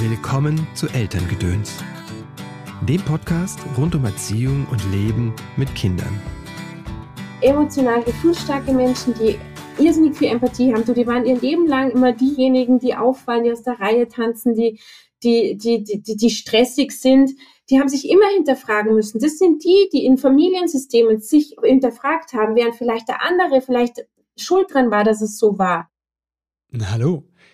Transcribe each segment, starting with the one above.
Willkommen zu Elterngedöns, dem Podcast rund um Erziehung und Leben mit Kindern. Emotional gefühlsstarke Menschen, die irrsinnig viel Empathie haben, so, die waren ihr Leben lang immer diejenigen, die auffallen, die aus der Reihe tanzen, die, die, die, die, die, die stressig sind, die haben sich immer hinterfragen müssen. Das sind die, die in Familiensystemen sich hinterfragt haben, während vielleicht der andere vielleicht schuld dran war, dass es so war. Hallo,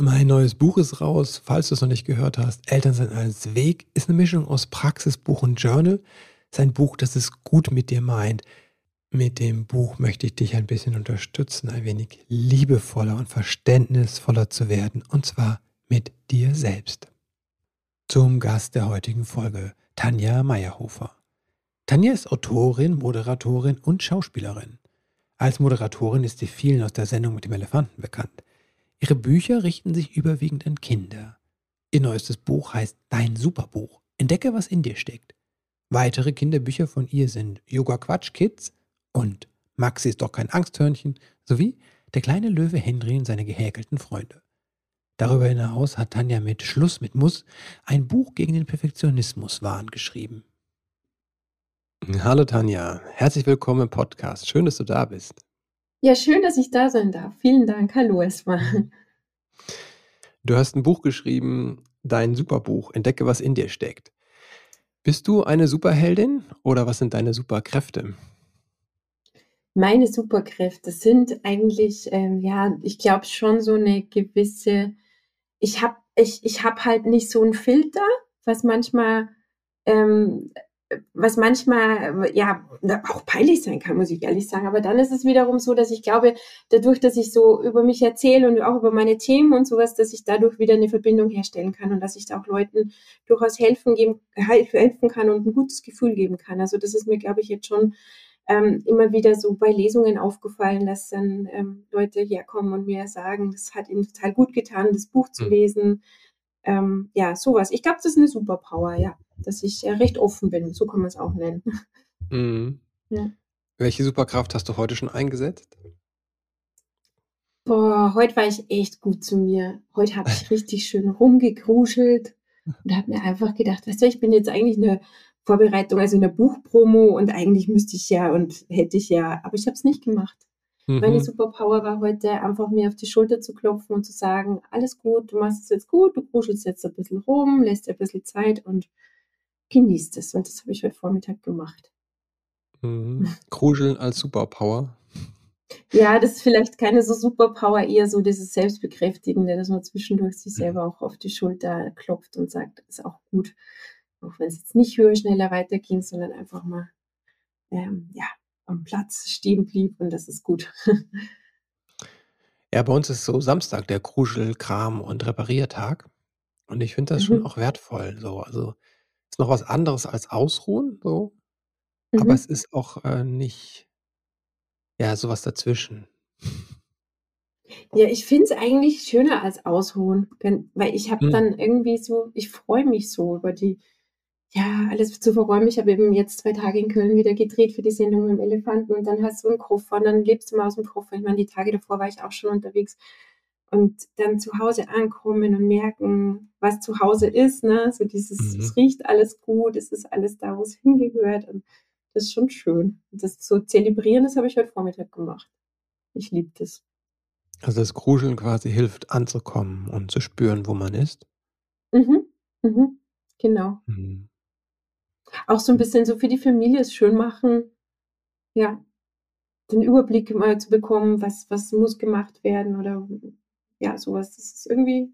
Mein neues Buch ist raus, falls du es noch nicht gehört hast. Elternsein als Weg ist eine Mischung aus Praxisbuch und Journal. Es ist ein Buch, das es gut mit dir meint. Mit dem Buch möchte ich dich ein bisschen unterstützen, ein wenig liebevoller und verständnisvoller zu werden, und zwar mit dir selbst. Zum Gast der heutigen Folge, Tanja Meyerhofer. Tanja ist Autorin, Moderatorin und Schauspielerin. Als Moderatorin ist sie vielen aus der Sendung mit dem Elefanten bekannt. Ihre Bücher richten sich überwiegend an Kinder. Ihr neuestes Buch heißt Dein Superbuch. Entdecke, was in dir steckt. Weitere Kinderbücher von ihr sind Yoga Quatsch Kids und Maxi ist doch kein Angsthörnchen sowie Der kleine Löwe Henry und seine gehäkelten Freunde. Darüber hinaus hat Tanja mit Schluss mit Muss ein Buch gegen den Perfektionismuswahn geschrieben. Hallo Tanja, herzlich willkommen im Podcast. Schön, dass du da bist. Ja, schön, dass ich da sein darf. Vielen Dank. Hallo erstmal. Du hast ein Buch geschrieben, dein Superbuch, Entdecke, was in dir steckt. Bist du eine Superheldin oder was sind deine Superkräfte? Meine Superkräfte sind eigentlich, ähm, ja, ich glaube schon so eine gewisse, ich habe ich, ich hab halt nicht so einen Filter, was manchmal ähm, was manchmal ja auch peinlich sein kann, muss ich ehrlich sagen. Aber dann ist es wiederum so, dass ich glaube, dadurch, dass ich so über mich erzähle und auch über meine Themen und sowas, dass ich dadurch wieder eine Verbindung herstellen kann und dass ich da auch Leuten durchaus helfen, geben, helfen kann und ein gutes Gefühl geben kann. Also das ist mir, glaube ich, jetzt schon ähm, immer wieder so bei Lesungen aufgefallen, dass dann ähm, Leute herkommen und mir sagen, das hat ihnen total gut getan, das Buch zu mhm. Ähm, ja, sowas. Ich glaube, das ist eine Superpower, ja dass ich äh, recht offen bin. So kann man es auch nennen. Mhm. Ja. Welche Superkraft hast du heute schon eingesetzt? Boah, heute war ich echt gut zu mir. Heute habe ich richtig schön rumgekruschelt und habe mir einfach gedacht, weißt du, ich bin jetzt eigentlich in der Vorbereitung, also in der Buchpromo und eigentlich müsste ich ja und hätte ich ja, aber ich habe es nicht gemacht. Mhm. Meine Superpower war heute einfach mir auf die Schulter zu klopfen und zu sagen, alles gut, du machst es jetzt gut, du kruschelst jetzt ein bisschen rum, lässt dir ein bisschen Zeit und genießt es. Und das habe ich heute Vormittag gemacht. Mhm. Kruscheln als Superpower. Ja, das ist vielleicht keine so Superpower, eher so dieses Selbstbekräftigende, dass man zwischendurch sich mhm. selber auch auf die Schulter klopft und sagt, ist auch gut. Auch wenn es jetzt nicht höher, schneller weiterging, sondern einfach mal ähm, ja, am Platz stehen blieb und das ist gut. Ja, bei uns ist so Samstag der Kruschelkram und Repariertag. Und ich finde das mhm. schon auch wertvoll. So. Also ist noch was anderes als Ausruhen, so. Aber mhm. es ist auch, äh, nicht ja, sowas dazwischen. Ja, ich finde es eigentlich schöner als Ausruhen, wenn weil ich habe Mhm. dann irgendwie so ich freue mich so über die ja, alles zu verräumen. Ich habe eben jetzt zwei Tage in Köln wieder gedreht für die Sendung mit dem Elefanten und dann hast du einen Koffer und dann lebst du mal aus dem Koffer. Ich meine, die Tage davor war ich auch schon unterwegs und dann zu Hause ankommen und merken, was zu Hause ist, ne? So dieses, mhm. es riecht alles gut, es ist alles da, wo es hingehört und das ist schon schön. Und das zu zelebrieren, das habe ich heute Vormittag gemacht. Ich liebe das. Also das Kruscheln quasi hilft anzukommen und zu spüren, wo man ist. Mhm, mhm, genau. Mhm. Auch so ein bisschen so für die Familie es schön machen, ja, den Überblick mal zu bekommen, was, was muss gemacht werden oder ja, sowas. Das ist irgendwie,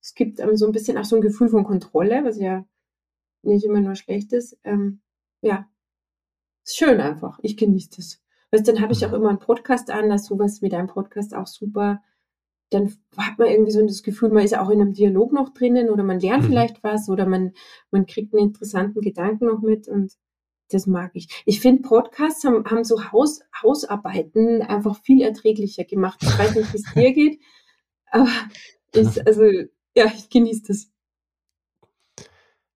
es gibt einem so ein bisschen auch so ein Gefühl von Kontrolle, was ja nicht immer nur schlecht ist. Ähm, ja, ist schön einfach. Ich genieße das. Weißt, dann habe ich auch mhm. immer einen Podcast an, dass sowas wie dein Podcast auch super. Dann hat man irgendwie so das Gefühl, man ist auch in einem Dialog noch drinnen oder man lernt mhm. vielleicht was oder man, man kriegt einen interessanten Gedanken noch mit und das mag ich. Ich finde, Podcasts haben, haben so Haus, Hausarbeiten einfach viel erträglicher gemacht. Ich weiß nicht, wie es dir geht, aber ich, also, ja, ich genieße das.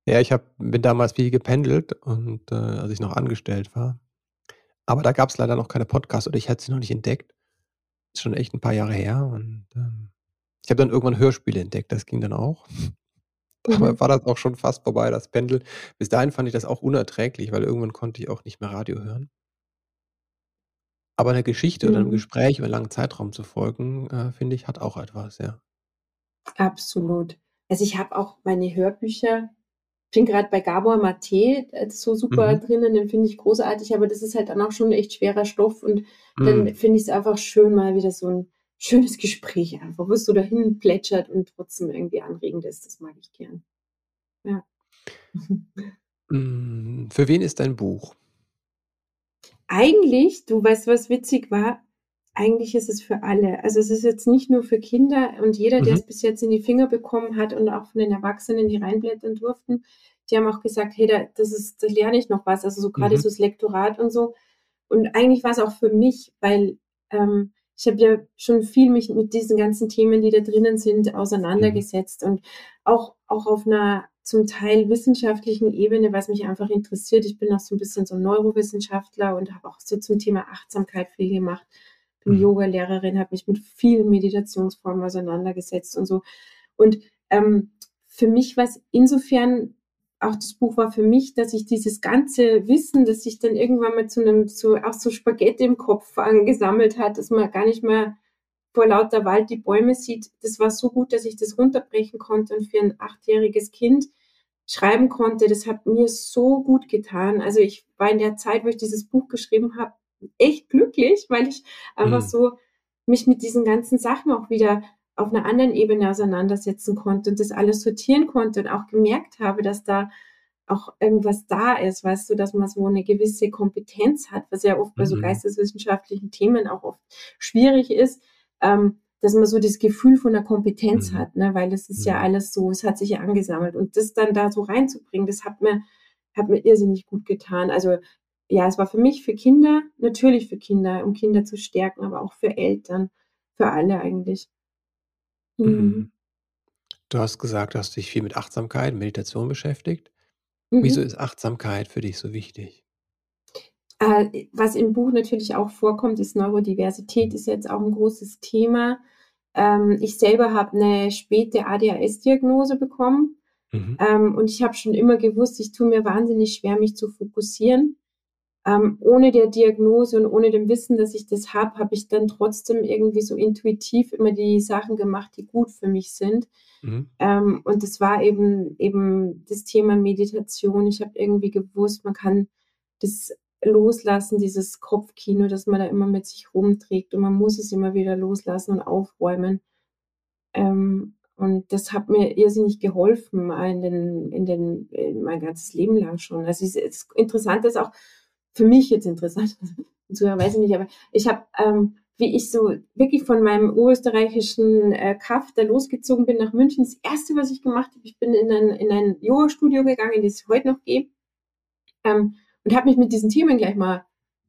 Ja, ich hab, bin damals viel gependelt und äh, als ich noch angestellt war. Aber da gab es leider noch keine Podcasts oder ich hatte sie noch nicht entdeckt. Ist schon echt ein paar Jahre her und ähm, ich habe dann irgendwann Hörspiele entdeckt, das ging dann auch. Aber mhm. war das auch schon fast vorbei, das Pendel. Bis dahin fand ich das auch unerträglich, weil irgendwann konnte ich auch nicht mehr Radio hören. Aber eine Geschichte oder einem mhm. Gespräch über einen langen Zeitraum zu folgen, äh, finde ich, hat auch etwas, ja. Absolut. Also ich habe auch meine Hörbücher, ich bin gerade bei Gabor Mate so super Mhm. drinnen, den finde ich großartig, aber das ist halt dann auch schon echt schwerer Stoff und dann Mhm. finde ich es einfach schön, mal wieder so ein schönes Gespräch einfach, wo es so dahin plätschert und trotzdem irgendwie anregend ist. Das mag ich gern. Ja. Hm, für wen ist dein Buch? Eigentlich, du weißt, was witzig war? Eigentlich ist es für alle. Also es ist jetzt nicht nur für Kinder und jeder, der es mhm. bis jetzt in die Finger bekommen hat und auch von den Erwachsenen, die reinblättern durften, die haben auch gesagt, hey, da, das ist, da lerne ich noch was. Also so gerade Mhm. so das Lektorat und so. Und eigentlich war es auch für mich, weil ähm, ich habe ja schon viel mich mit diesen ganzen Themen, die da drinnen sind, auseinandergesetzt mhm. und auch, auch auf einer zum Teil wissenschaftlichen Ebene, was mich einfach interessiert. Ich bin auch so ein bisschen so ein Neurowissenschaftler und habe auch so zum Thema Achtsamkeit viel gemacht. Bin mhm. Yoga-Lehrerin, habe mich mit vielen Meditationsformen auseinandergesetzt und so. Und ähm, für mich war es insofern auch das Buch war für mich, dass ich dieses ganze Wissen, das sich dann irgendwann mal zu einem, so, auch so Spaghetti im Kopf angesammelt hat, dass man gar nicht mehr vor lauter Wald die Bäume sieht, das war so gut, dass ich das runterbrechen konnte und für ein achtjähriges Kind schreiben konnte. Das hat mir so gut getan. Also ich war in der Zeit, wo ich dieses Buch geschrieben habe, echt glücklich, weil ich einfach mhm. so mich mit diesen ganzen Sachen auch wieder auf einer anderen Ebene auseinandersetzen konnte und das alles sortieren konnte und auch gemerkt habe, dass da auch irgendwas da ist, weißt du, dass man so eine gewisse Kompetenz hat, was ja oft bei so mhm. geisteswissenschaftlichen Themen auch oft schwierig ist, ähm, dass man so das Gefühl von einer Kompetenz mhm. hat, ne? weil das ist ja mhm. alles so, es hat sich ja angesammelt und das dann da so reinzubringen, das hat mir, hat mir irrsinnig gut getan. Also ja, es war für mich, für Kinder, natürlich für Kinder, um Kinder zu stärken, aber auch für Eltern, für alle eigentlich. Mhm. mhm. Du hast gesagt, du hast dich viel mit Achtsamkeit, Meditation beschäftigt. Wieso mhm. ist Achtsamkeit für dich so wichtig? Äh, was im Buch natürlich auch vorkommt, ist Neurodiversität, ist jetzt auch ein großes Thema. Ähm, ich selber habe eine späte ADHS-Diagnose bekommen. Mhm. Ähm, und ich habe schon immer gewusst, ich tue mir wahnsinnig schwer, mich zu fokussieren ähm, ohne der Diagnose und ohne dem Wissen, dass ich das habe, habe ich dann trotzdem irgendwie so intuitiv immer die Sachen gemacht, die gut für mich sind. Mhm. Ähm, und das war eben eben das Thema Meditation. Ich habe irgendwie gewusst, man kann das loslassen, dieses Kopfkino, das man da immer mit sich rumträgt und man muss es immer wieder loslassen und aufräumen. Ähm, und das hat mir irrsinnig geholfen in den, in den, in mein ganzes Leben lang schon. Also es ist interessant, dass auch für mich jetzt interessant, zuhören weiß ich nicht, aber ich habe, ähm, wie ich so wirklich von meinem österreichischen äh, Kaff da losgezogen bin nach München, das erste, was ich gemacht habe, ich bin in ein, in ein Yoga-Studio gegangen, das ich heute noch gehe, ähm, und habe mich mit diesen Themen gleich mal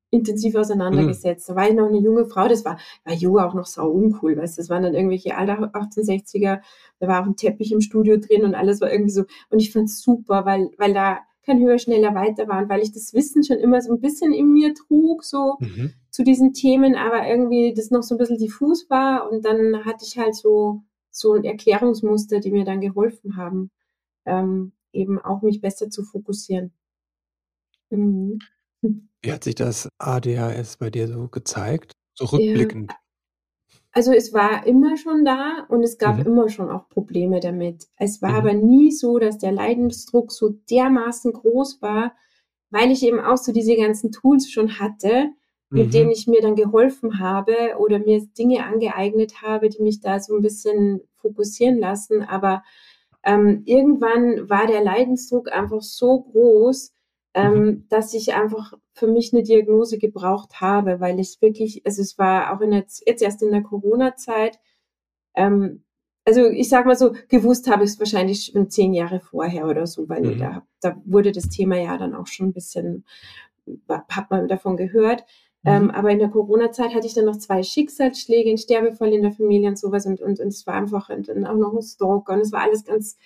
intensiv auseinandergesetzt. Mhm. Da war ich noch eine junge Frau, das war, war Yoga auch noch sau uncool, weißt das waren dann irgendwelche alter 1860er, da war auch ein Teppich im Studio drin und alles war irgendwie so, und ich fand es super, weil, weil da kein höher, schneller, weiter war. Und weil ich das Wissen schon immer so ein bisschen in mir trug, so mhm. zu diesen Themen, aber irgendwie das noch so ein bisschen diffus war. Und dann hatte ich halt so, so ein Erklärungsmuster, die mir dann geholfen haben, ähm, eben auch mich besser zu fokussieren. Mhm. Wie hat sich das ADHS bei dir so gezeigt? So rückblickend? Ja. Also es war immer schon da und es gab mhm. immer schon auch Probleme damit. Es war mhm. aber nie so, dass der Leidensdruck so dermaßen groß war, weil ich eben auch so diese ganzen Tools schon hatte, mit mhm. denen ich mir dann geholfen habe oder mir Dinge angeeignet habe, die mich da so ein bisschen fokussieren lassen. Aber ähm, irgendwann war der Leidensdruck einfach so groß, ähm, mhm. dass ich einfach für mich eine Diagnose gebraucht habe, weil ich wirklich, also es war auch in der, jetzt erst in der Corona-Zeit, ähm, also ich sag mal so, gewusst habe ich es wahrscheinlich schon zehn Jahre vorher oder so, weil Mhm. da, da wurde das Thema ja dann auch schon ein bisschen, hat man davon gehört. Ähm, Mhm. aber in der Corona-Zeit hatte ich dann noch zwei Schicksalsschläge, einen Sterbefall in der Familie und sowas und, und, und es war einfach und dann auch noch ein Stalker und es war alles ganz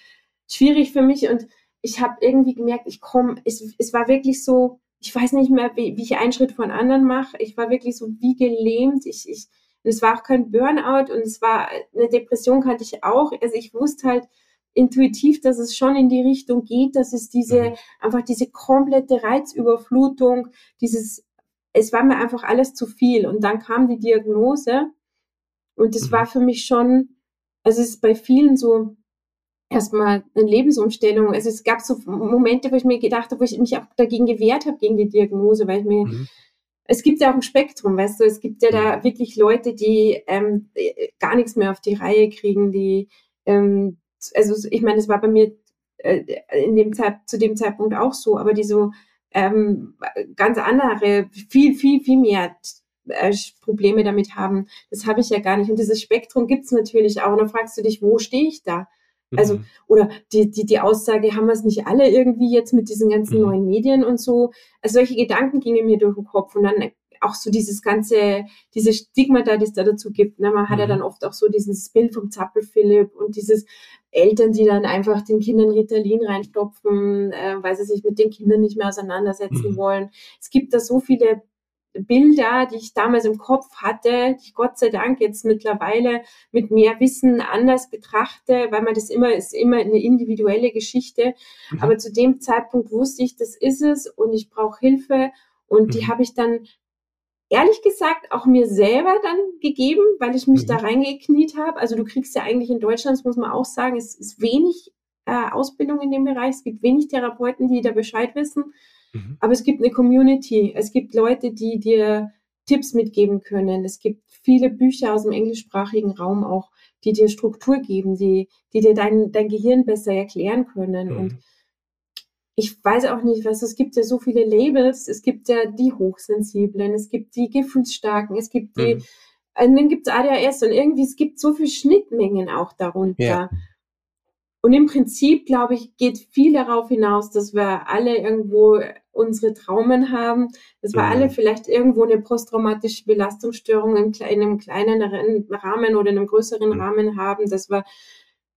schwierig für mich und ich habe irgendwie gemerkt, ich komme, es, es war wirklich so, ich weiß nicht mehr, wie, wie ich einen Schritt von anderen mache. Ich war wirklich so wie gelähmt. Ich, ich, und es war auch kein Burnout und es war eine Depression kannte ich auch. Also ich wusste halt intuitiv, dass es schon in die Richtung geht, dass es diese, Mhm. einfach diese komplette Reizüberflutung, dieses, es war mir einfach alles zu viel. Und dann kam die Diagnose und es Mhm. war für mich schon, also es ist bei vielen so, erstmal eine Lebensumstellung. Also es gab so Momente, wo ich mir gedacht habe, wo ich mich auch dagegen gewehrt habe, gegen die Diagnose, weil ich mir, Mhm. es gibt ja auch ein Spektrum, weißt du, es gibt ja da Mhm. wirklich Leute, die ähm, äh, gar nichts mehr auf die Reihe kriegen, die, ähm, also ich meine, es war bei mir äh, in dem Zeit, zu dem Zeitpunkt auch so, aber die so ähm, ganz andere, viel, viel, viel mehr äh, Probleme damit haben, das habe ich ja gar nicht. Und dieses Spektrum gibt es natürlich auch. Und dann fragst du dich, wo stehe ich da? Also, Mhm. oder die, die, die Aussage, haben wir es nicht alle irgendwie jetzt mit diesen ganzen Mhm. neuen Medien und so. Also solche Gedanken gingen mir durch den Kopf und dann auch so dieses ganze, diese Stigma da, die es da dazu gibt. Ne? Man hat ja Mhm. dann oft auch so dieses Bild vom Zappel-Philipp und dieses Eltern, die dann einfach den Kindern Ritalin reinstopfen, äh, weil sie sich mit den Kindern nicht mehr auseinandersetzen Mhm. wollen. Es gibt da so viele Bilder, die ich damals im Kopf hatte, die ich Gott sei Dank jetzt mittlerweile mit mehr Wissen anders betrachte, weil man das immer ist immer eine individuelle Geschichte. Mhm. Aber zu dem Zeitpunkt wusste ich, das ist es und ich brauche Hilfe und die Mhm. habe ich dann ehrlich gesagt auch mir selber dann gegeben, weil ich mich Mhm. da reingekniet habe. Also du kriegst ja eigentlich in Deutschland, das muss man auch sagen, es ist wenig äh, Ausbildung in dem Bereich. Es gibt wenig Therapeuten, die da Bescheid wissen. Mhm. Aber es gibt eine Community. Es gibt Leute, die dir Tipps mitgeben können. Es gibt viele Bücher aus dem englischsprachigen Raum auch, die dir Struktur geben, die, die dir dein, dein Gehirn besser erklären können. Und Mhm. ich weiß auch nicht, was es gibt ja so viele Labels. Es gibt ja die Hochsensiblen, es gibt die Gefühlsstarken, es gibt die, Mhm. und dann gibt es ADHS und irgendwie, es gibt so viele Schnittmengen auch darunter. Ja. Und im Prinzip, glaube ich, geht viel darauf hinaus, dass wir alle irgendwo unsere Traumen haben, dass wir Mhm. alle vielleicht irgendwo eine posttraumatische Belastungsstörung in einem kleineren Rahmen oder in einem größeren Mhm. Rahmen haben, dass wir,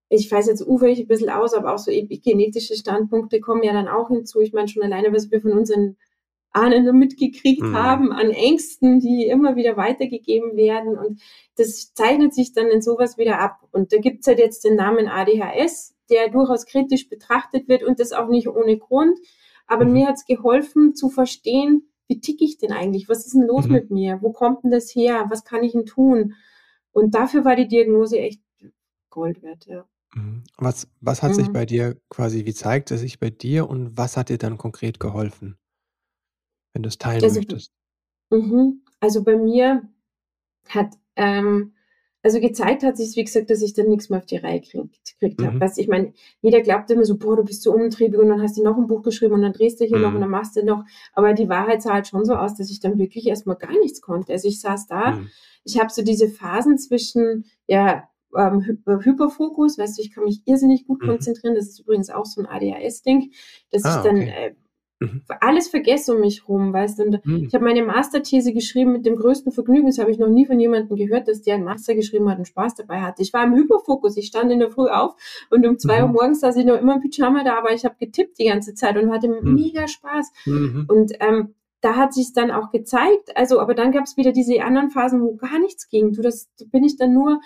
ich weiß jetzt ufer ich ein bisschen aus, aber auch so epigenetische Standpunkte kommen ja dann auch hinzu. Ich meine schon alleine, was wir von unseren Ahnen mitgekriegt Mhm. haben an Ängsten, die immer wieder weitergegeben werden. Und das zeichnet sich dann in sowas wieder ab. Und da gibt's halt jetzt den Namen ADHS, der durchaus kritisch betrachtet wird und das auch nicht ohne Grund. Aber Mhm. mir hat's geholfen zu verstehen, wie tick ich denn eigentlich? Was ist denn los Mhm. mit mir? Wo kommt denn das her? Was kann ich denn tun? Und dafür war die Diagnose echt Gold wert, ja. Mhm. Was was hat sich Mhm. bei dir quasi wie zeigt es sich bei dir und was hat dir dann konkret geholfen? Wenn du's teilen Also, möchtest. mhm. Also bei mir hat, ähm, also gezeigt hat sich, wie gesagt, dass ich dann nichts mehr auf die Reihe kriegt, gekriegt habe. Mhm. Weißt, ich meine, jeder glaubt immer so, boah, du bist so umtriebig und dann hast du noch ein Buch geschrieben und dann drehst du hier noch und Mhm. dann machst du noch. Aber die Wahrheit sah halt schon so aus, dass ich dann wirklich erstmal gar nichts konnte. Also ich saß da, Mhm. ich habe so diese Phasen zwischen, ja, ähm, Hy äh, Hyperfokus, weißt du, ich kann mich irrsinnig gut Mhm. konzentrieren. Das ist übrigens auch so ein ADHS-Ding, dass ich Ah, dann okay. äh, Mhm. alles vergesse um mich rum, weißt du. Und Mhm. ich habe meine Masterthese geschrieben mit dem größten Vergnügen. Das habe ich noch nie von jemandem gehört, dass der einen Master geschrieben hat und Spaß dabei hatte. Ich war im Hyperfokus. Ich stand in der Früh auf und um zwei Uhr Mhm. morgens saß ich noch immer im Pyjama da, aber ich habe getippt die ganze Zeit und hatte Mhm. mega Spaß. Mhm. Und ähm, da hat sich dann auch gezeigt. Also, aber dann gab es wieder diese anderen Phasen, wo gar nichts ging. Du, das da bin ich dann nur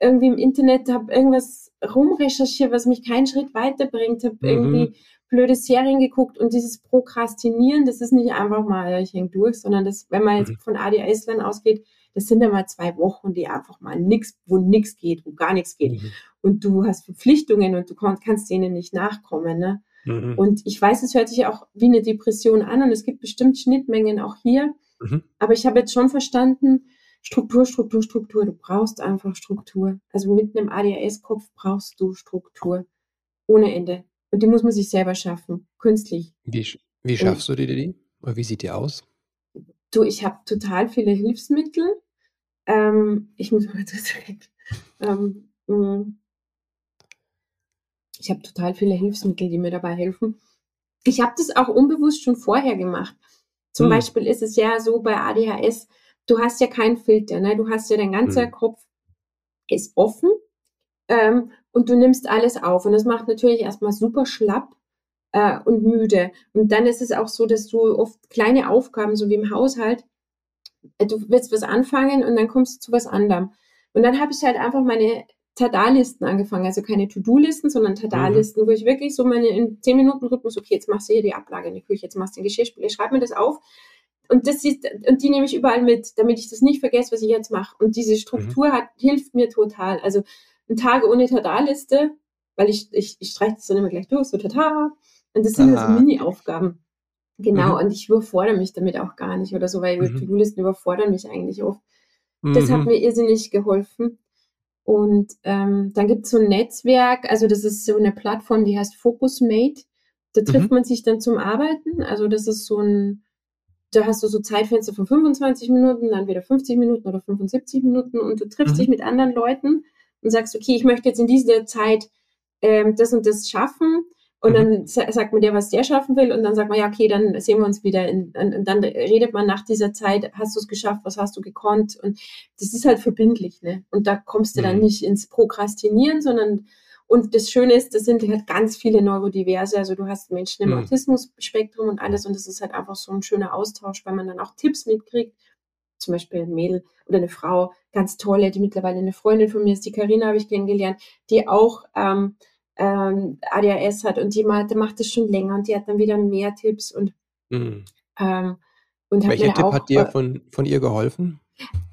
irgendwie im Internet, habe irgendwas rumrecherchiert, was mich keinen Schritt weiterbringt, habe irgendwie Mhm. Blöde Serien geguckt und dieses Prokrastinieren, das ist nicht einfach mal, ja, ich häng durch, sondern das, wenn man jetzt Mhm. von ADHS-Lern ausgeht, das sind dann mal zwei Wochen, die einfach mal nix, wo nix geht, wo gar nichts geht. Mhm. Und du hast Verpflichtungen und du kannst denen nicht nachkommen, ne? Mhm. Und ich weiß, es hört sich auch wie eine Depression an und es gibt bestimmt Schnittmengen auch hier. Mhm. Aber ich habe jetzt schon verstanden, Struktur, Struktur, Struktur. Du brauchst einfach Struktur. Also mit einem ADHS-Kopf brauchst du Struktur. Ohne Ende. Und die muss man sich selber schaffen. Künstlich. Wie wie Und schaffst du dir die? Oder wie sieht die aus? du, ich habe total viele Hilfsmittel. Ähm, ich muss mal direkt. Ähm, mh, Ich habe total viele Hilfsmittel, die mir dabei helfen. Ich habe das auch unbewusst schon vorher gemacht. Zum Hm. Beispiel ist es ja so bei ADHS, du hast ja keinen Filter, ne? Du hast ja dein ganzer Hm. Kopf ist offen ähm, und du nimmst alles auf. Und das macht natürlich erstmal super schlapp äh, und müde. Und dann ist es auch so, dass du oft kleine Aufgaben, so wie im Haushalt, äh, du willst was anfangen und dann kommst du zu was anderem. Und dann habe ich halt einfach meine Tada-Listen angefangen, also keine To-Do-Listen, sondern Mhm. Tada-Listen, wo ich wirklich so meine in 10 Minuten Rhythmus, okay, jetzt machst du hier die Ablage in der Küche, jetzt machst du den Geschirrspüler, ich schreibe mir das auf und das ist, und die nehme ich überall mit, damit ich das nicht vergesse, was ich jetzt mache. Und diese Mhm. Struktur hat, hilft mir total. Also ein Tage ohne Tada-Liste, weil ich, ich, ich streiche das dann immer gleich durch, so Tada. Und das sind ja so Ah. Mini-Aufgaben. Genau, Mhm. und ich überfordere mich damit auch gar nicht oder so, weil Mhm. To-Do-Listen überfordern mich eigentlich oft. Das hat Mhm. mir irrsinnig geholfen. Und ähm, dann gibt es so ein Netzwerk, also das ist so eine Plattform, die heißt Focusmate. Da trifft Mhm. man sich dann zum Arbeiten. Also das ist so ein, da hast du so Zeitfenster von 25 Minuten, dann wieder 50 Minuten oder 75 Minuten und du triffst Mhm. dich mit anderen Leuten und sagst, okay, ich möchte jetzt in dieser Zeit ähm, das und das schaffen. Und Mhm. dann sa- sagt man der, was der schaffen will. Und dann sagt man, ja, okay, dann sehen wir uns wieder. In, und, und dann redet man nach dieser Zeit, hast du es geschafft, was hast du gekonnt? Und das ist halt verbindlich, ne? Und da kommst du dann Mhm. nicht ins Prokrastinieren, sondern, und das Schöne ist, das sind halt ganz viele Neurodiverse. Also du hast Menschen im Mhm. Autismus-Spektrum und alles. Und das ist halt einfach so ein schöner Austausch, weil man dann auch Tipps mitkriegt. Zum Beispiel ein Mädel oder eine Frau, ganz tolle, die mittlerweile eine Freundin von mir ist, die Karina habe ich kennengelernt, die auch ähm, ähm, ADHS hat und die macht, macht das schon länger und die hat dann wieder mehr Tipps und, Mhm. ähm, und hat Welcher Tipp auch hat dir äh, von, von ihr geholfen?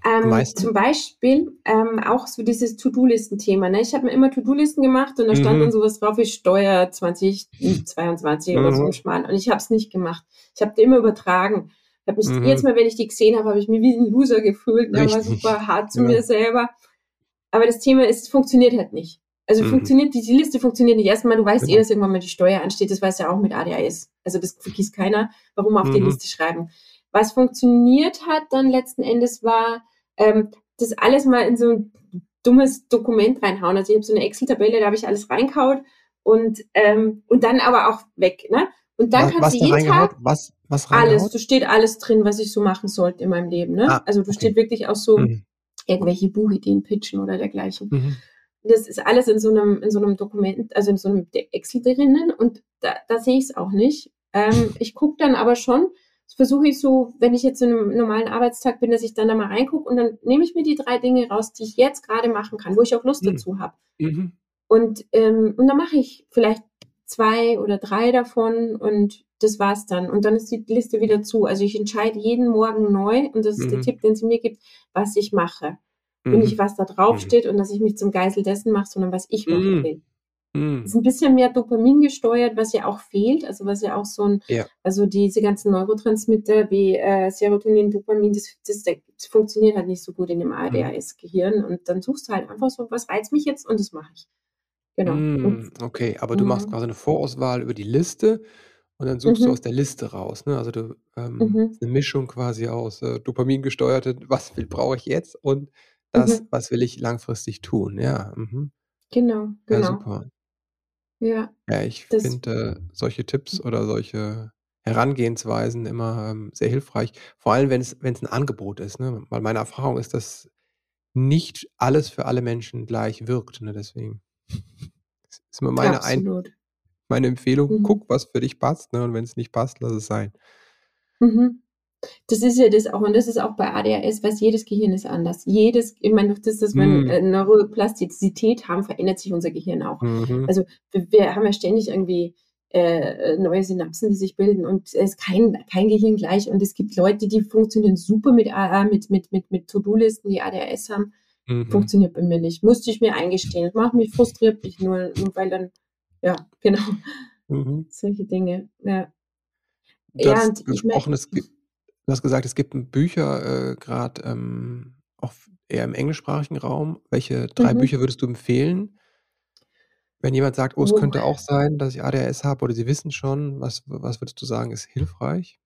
Ähm, zum Beispiel ähm, auch so dieses To-Do-Listen-Thema. Ne? Ich habe mir immer To-Do-Listen gemacht und da stand dann Mhm. sowas drauf wie Steuer 2022 oder so ein Mhm. Schmarrn. Und ich habe es nicht gemacht. Ich habe die immer übertragen. Ich hab mich, Mhm. Jedes Mal, wenn ich die gesehen habe, habe ich mich wie ein Loser gefühlt. Ne? War super hart zu Ja. mir selber. Aber das Thema ist, es funktioniert halt nicht. Also Mhm. funktioniert, diese Liste funktioniert nicht. Erstmal, du weißt eh, Genau. dass irgendwann mal die Steuer ansteht. Das weiß ja auch mit ADHS. Also das vergisst keiner. Warum auf die Mhm. Liste schreiben? Was funktioniert hat dann letzten Endes war, ähm, das alles mal in so ein dummes Dokument reinhauen. Also ich habe so eine Excel-Tabelle, da habe ich alles reinkaut und, ähm, und dann aber auch weg. Ne? Und dann Was, kannst was du jeden? Tag Was, was alles, da steht alles drin, was ich so machen sollte in meinem Leben. Ne? Ah, Also da okay. steht wirklich auch so Mhm. irgendwelche Buchideen pitchen oder dergleichen. Mhm. Das ist alles in so einem, in so einem Dokument, also in so einem Excel drinnen und da, da sehe ich es auch nicht. Ähm, ich gucke dann aber schon, versuche ich so, wenn ich jetzt in einem normalen Arbeitstag bin, dass ich dann da mal reingucke und dann nehme ich mir die drei Dinge raus, die ich jetzt gerade machen kann, wo ich auch Lust Mhm. dazu habe. Mhm. Und, ähm, und dann mache ich vielleicht zwei oder drei davon und das war's dann. Und dann ist die Liste wieder zu. Also ich entscheide jeden Morgen neu und das ist der Mhm. Tipp, den sie mir gibt, was ich mache. Und nicht, Mhm. was da drauf Mhm. steht und dass ich mich zum Geisel dessen mache, sondern was ich machen Mhm. will. Mhm. ist ein bisschen mehr Dopamin gesteuert, was ja auch fehlt, also was ja auch so ein, Ja. also diese ganzen Neurotransmitter wie äh, Serotonin, Dopamin, das, das, das funktioniert halt nicht so gut in dem Mhm. ADHS-Gehirn und dann suchst du halt einfach so, was reizt mich jetzt und das mache ich. Genau. Mm, okay, aber du machst mhm. quasi eine Vorauswahl über die Liste und dann suchst du Mhm. aus der Liste raus, ne? Also du ähm, Mhm. ist 'ne Mischung quasi aus, äh, Dopamin gesteuerte „Was will brauche ich jetzt?“ und das Mhm. „Was will ich langfristig tun?“ Ja, mhm. Genau, Ja, genau. super. Ja, Ja, ich das finde, äh, solche Tipps oder solche Herangehensweisen immer, ähm, sehr hilfreich, vor allem, wenn's wenn's 'n Angebot ist, ne? Weil meine Erfahrung ist, dass nicht alles für alle Menschen gleich wirkt, ne, deswegen. Das ist immer meine ein meine Empfehlung: Mhm. Guck, was für dich passt, ne, und wenn's nicht passt, lass es sein. Mhm. Das ist ja das auch und das ist auch bei ADHS, weiß jedes Gehirn ist anders. Jedes ich meine, das, dass wir Mhm. äh, Neuroplastizität haben, verändert sich unser Gehirn auch. Mhm. Also, wir wir haben ja ständig irgendwie, äh, neue Synapsen, die sich bilden und es ist kein kein Gehirn gleich und es gibt Leute, die funktionieren super mit AA mit mit mit mit To-do-Listen, die ADHS haben. Mhm. Funktioniert bei mir nicht. Musste ich mir eingestehen. Das macht mich frustriert mich nur, nur weil dann ja, genau. Mhm. Solche Dinge, ja. Du Ja, hattest und ich gesprochen, es du hast gesagt, es gibt Bücher, äh, grad, ähm, auch eher im englischsprachigen Raum. Welche 3 Mhm. Bücher würdest du empfehlen? Wenn jemand sagt: „Oh, es könnte auch sein, dass ich ADHS habe“, oder sie wissen schon, was was würdest du sagen, ist hilfreich?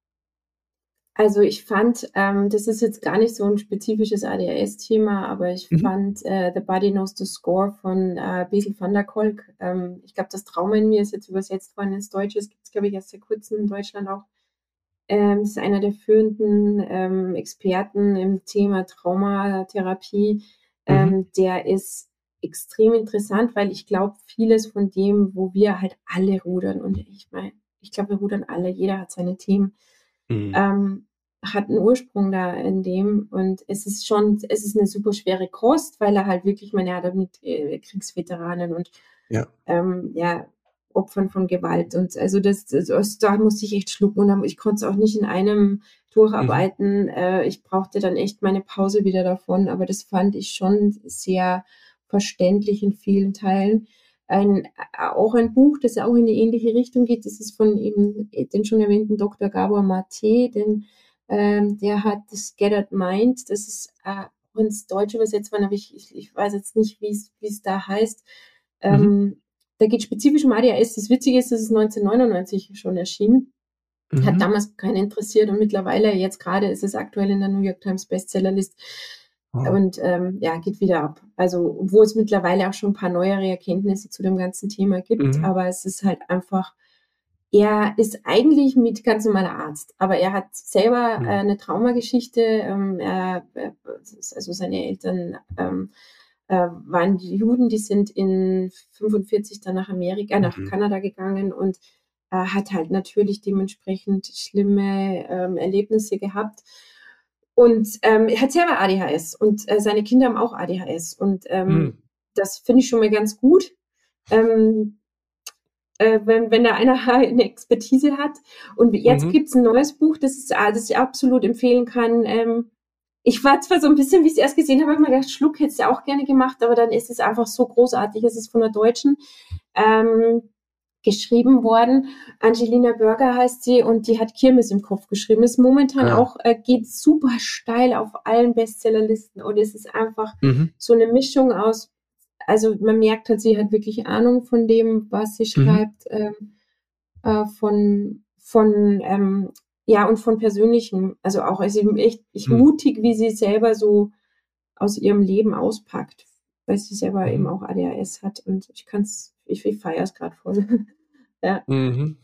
Also ich fand, ähm, das ist jetzt gar nicht so ein spezifisches ADHS-Thema, aber ich mhm. fand äh, The Body Knows the Score von äh, Basil van der Kolk. Ähm, ich glaube, das Trauma in mir ist jetzt übersetzt worden ins Deutsche. Es gibt es, glaube ich, erst seit kurzem in Deutschland auch. Ähm, ist einer der führenden ähm, Experten im Thema Traumatherapie. Ähm, mhm. Der ist extrem interessant, weil ich glaube, vieles von dem, wo wir halt alle rudern, und ich meine, ich glaube, wir rudern alle, jeder hat seine Themen. Mhm. Ähm, hat einen Ursprung da in dem und es ist schon, es ist eine super schwere Kost, weil er halt wirklich, man ja damit äh, Kriegsveteranen und ja. Ähm, ja, Opfern von Gewalt und also das, das, da musste ich echt schlucken und ich konnte es auch nicht in einem durcharbeiten. Mhm. Äh, ich brauchte dann echt meine Pause wieder davon, aber das fand ich schon sehr verständlich in vielen Teilen. Ein, auch ein Buch, das auch in die ähnliche Richtung geht, das ist von eben den schon erwähnten Dr. Gabor Mate, den ähm, der hat das Scattered Mind, das ist äh, ins Deutsche übersetzt worden, aber ich, ich, ich weiß jetzt nicht, wie es da heißt. Ähm, mhm. Da geht spezifisch um ADHS. Das Witzige ist, das ist 1999 schon erschienen. Mhm. Hat damals keinen interessiert und mittlerweile, jetzt gerade ist es aktuell in der New York Times Bestsellerlist. Oh. Und ähm, ja, geht wieder ab. Also, obwohl es mittlerweile auch schon ein paar neuere Erkenntnisse zu dem ganzen Thema gibt, mhm. aber es ist halt einfach er ist eigentlich mit ganz normaler Arzt, aber er hat selber mhm. äh, eine Traumageschichte. Ähm, er, also seine Eltern ähm, äh, waren die Juden, die sind in 45 dann nach Amerika, nach mhm. Kanada gegangen und äh, hat halt natürlich dementsprechend schlimme ähm, Erlebnisse gehabt. Und ähm, er hat selber ADHS und äh, seine Kinder haben auch ADHS. Und mhm. das finde ich schon mal ganz gut. Ähm, äh, wenn, wenn da einer eine Expertise hat. Und jetzt mhm. gibt es ein neues Buch, das, ist, ah, das ich absolut empfehlen kann. Ähm, ich war zwar so ein bisschen, wie ich es erst gesehen habe, immer gedacht, Schluck hätte es ja auch gerne gemacht, aber dann ist es einfach so großartig. Es ist von der Deutschen ähm, geschrieben worden. Angelina Burger heißt sie und die hat Kirmes im Kopf geschrieben. Ist momentan ja. auch, äh, geht super steil auf allen Bestsellerlisten und es ist einfach mhm. so eine Mischung aus also man merkt halt, sie hat wirklich Ahnung von dem, was sie mhm. schreibt, ähm, äh, von, von ähm, ja, und von persönlichem, also auch, also echt ich mhm. mutig, wie sie selber so aus ihrem Leben auspackt, weil sie selber mhm. eben auch ADHS hat und ich kann es, ich, ich feiere es gerade voll. ja. Mhm.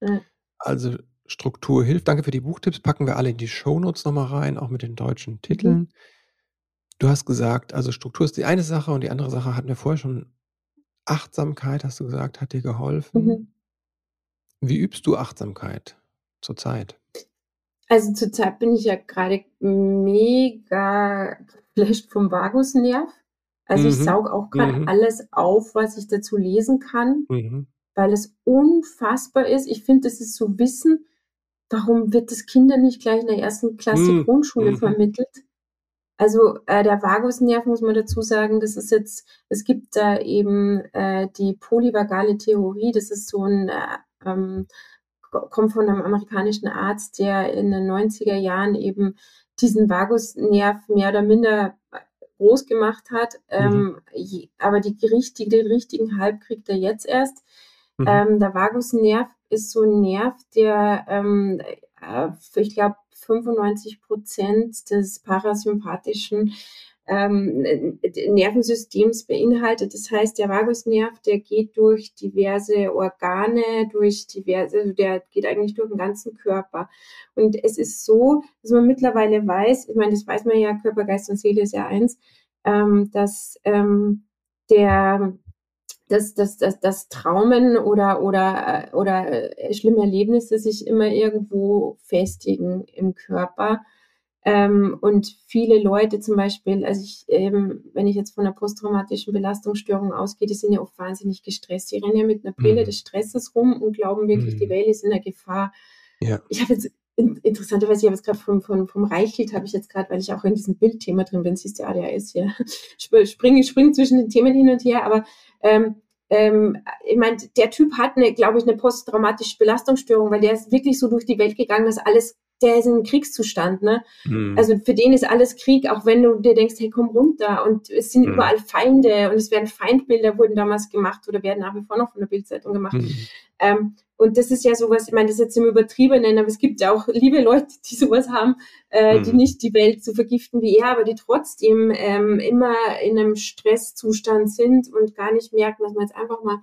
ja. Also Struktur hilft. Danke für die Buchtipps. Packen wir alle in die Shownotes nochmal rein, auch mit den deutschen Titeln. Du hast gesagt, also Struktur ist die eine Sache und die andere Sache hatten wir vorher schon. Achtsamkeit, hast du gesagt, hat dir geholfen. Mhm. Wie übst du Achtsamkeit zurzeit? Also zurzeit bin ich ja gerade mega geflasht vom Vagusnerv. Also ich mhm. sauge auch gerade Mhm. alles auf, was ich dazu lesen kann, Mhm. weil es unfassbar ist. Ich finde, das ist so Wissen, warum wird das Kindern nicht gleich in der ersten Klasse Mhm. Grundschule Mhm. vermittelt? Also äh, der Vagusnerv muss man dazu sagen, das ist jetzt, es gibt da eben äh, die polyvagale Theorie, das ist so ein, äh, ähm, kommt von einem amerikanischen Arzt, der in den 90er Jahren eben diesen Vagusnerv mehr oder minder groß gemacht hat. Mhm. Ähm, aber die richtige, den richtigen Halb kriegt er jetzt erst. Mhm. Ähm, der Vagusnerv ist so ein Nerv, der, ähm, äh, ich glaube, 95 Prozent des parasympathischen ähm, Nervensystems beinhaltet. Das heißt, der Vagusnerv, der geht durch diverse Organe, durch diverse, also der geht eigentlich durch den ganzen Körper. Und es ist so, dass man mittlerweile weiß, ich meine, das weiß man ja, Körper, Geist und Seele ist ja eins, ähm, dass ähm, der dass, dass, dass, dass Traumen oder, oder, äh, oder äh, schlimme Erlebnisse sich immer irgendwo festigen im Körper. Ähm, und viele Leute zum Beispiel, also ich, ähm, wenn ich jetzt von einer posttraumatischen Belastungsstörung ausgehe, die sind ja oft wahnsinnig gestresst. Die rennen ja mit einer Brille mhm. des Stresses rum und glauben wirklich, mhm. die Welt ist in der Gefahr. Ja. Ich habe jetzt interessanterweise, ich habe jetzt gerade vom, vom, vom Reichelt, habe ich jetzt gerade, weil ich auch in diesem Bildthema drin bin, siehst du, ADHS hier, springe spring zwischen den Themen hin und her, aber ähm, ähm, ich meine, der Typ hat, eine, glaube ich, eine posttraumatische Belastungsstörung, weil der ist wirklich so durch die Welt gegangen, dass alles der ist im Kriegszustand, ne? Mhm. Also für den ist alles Krieg, auch wenn du dir denkst, hey, komm runter und es sind Mhm. überall Feinde und es werden Feindbilder wurden damals gemacht oder werden nach wie vor noch von der Bildzeitung gemacht. Mhm. Ähm, und das ist ja sowas, ich meine, das ist jetzt im Übertriebenen, aber es gibt ja auch liebe Leute, die sowas haben, äh, die Mhm. nicht die Welt so vergiften wie er, aber die trotzdem ähm, immer in einem Stresszustand sind und gar nicht merken, dass man jetzt einfach mal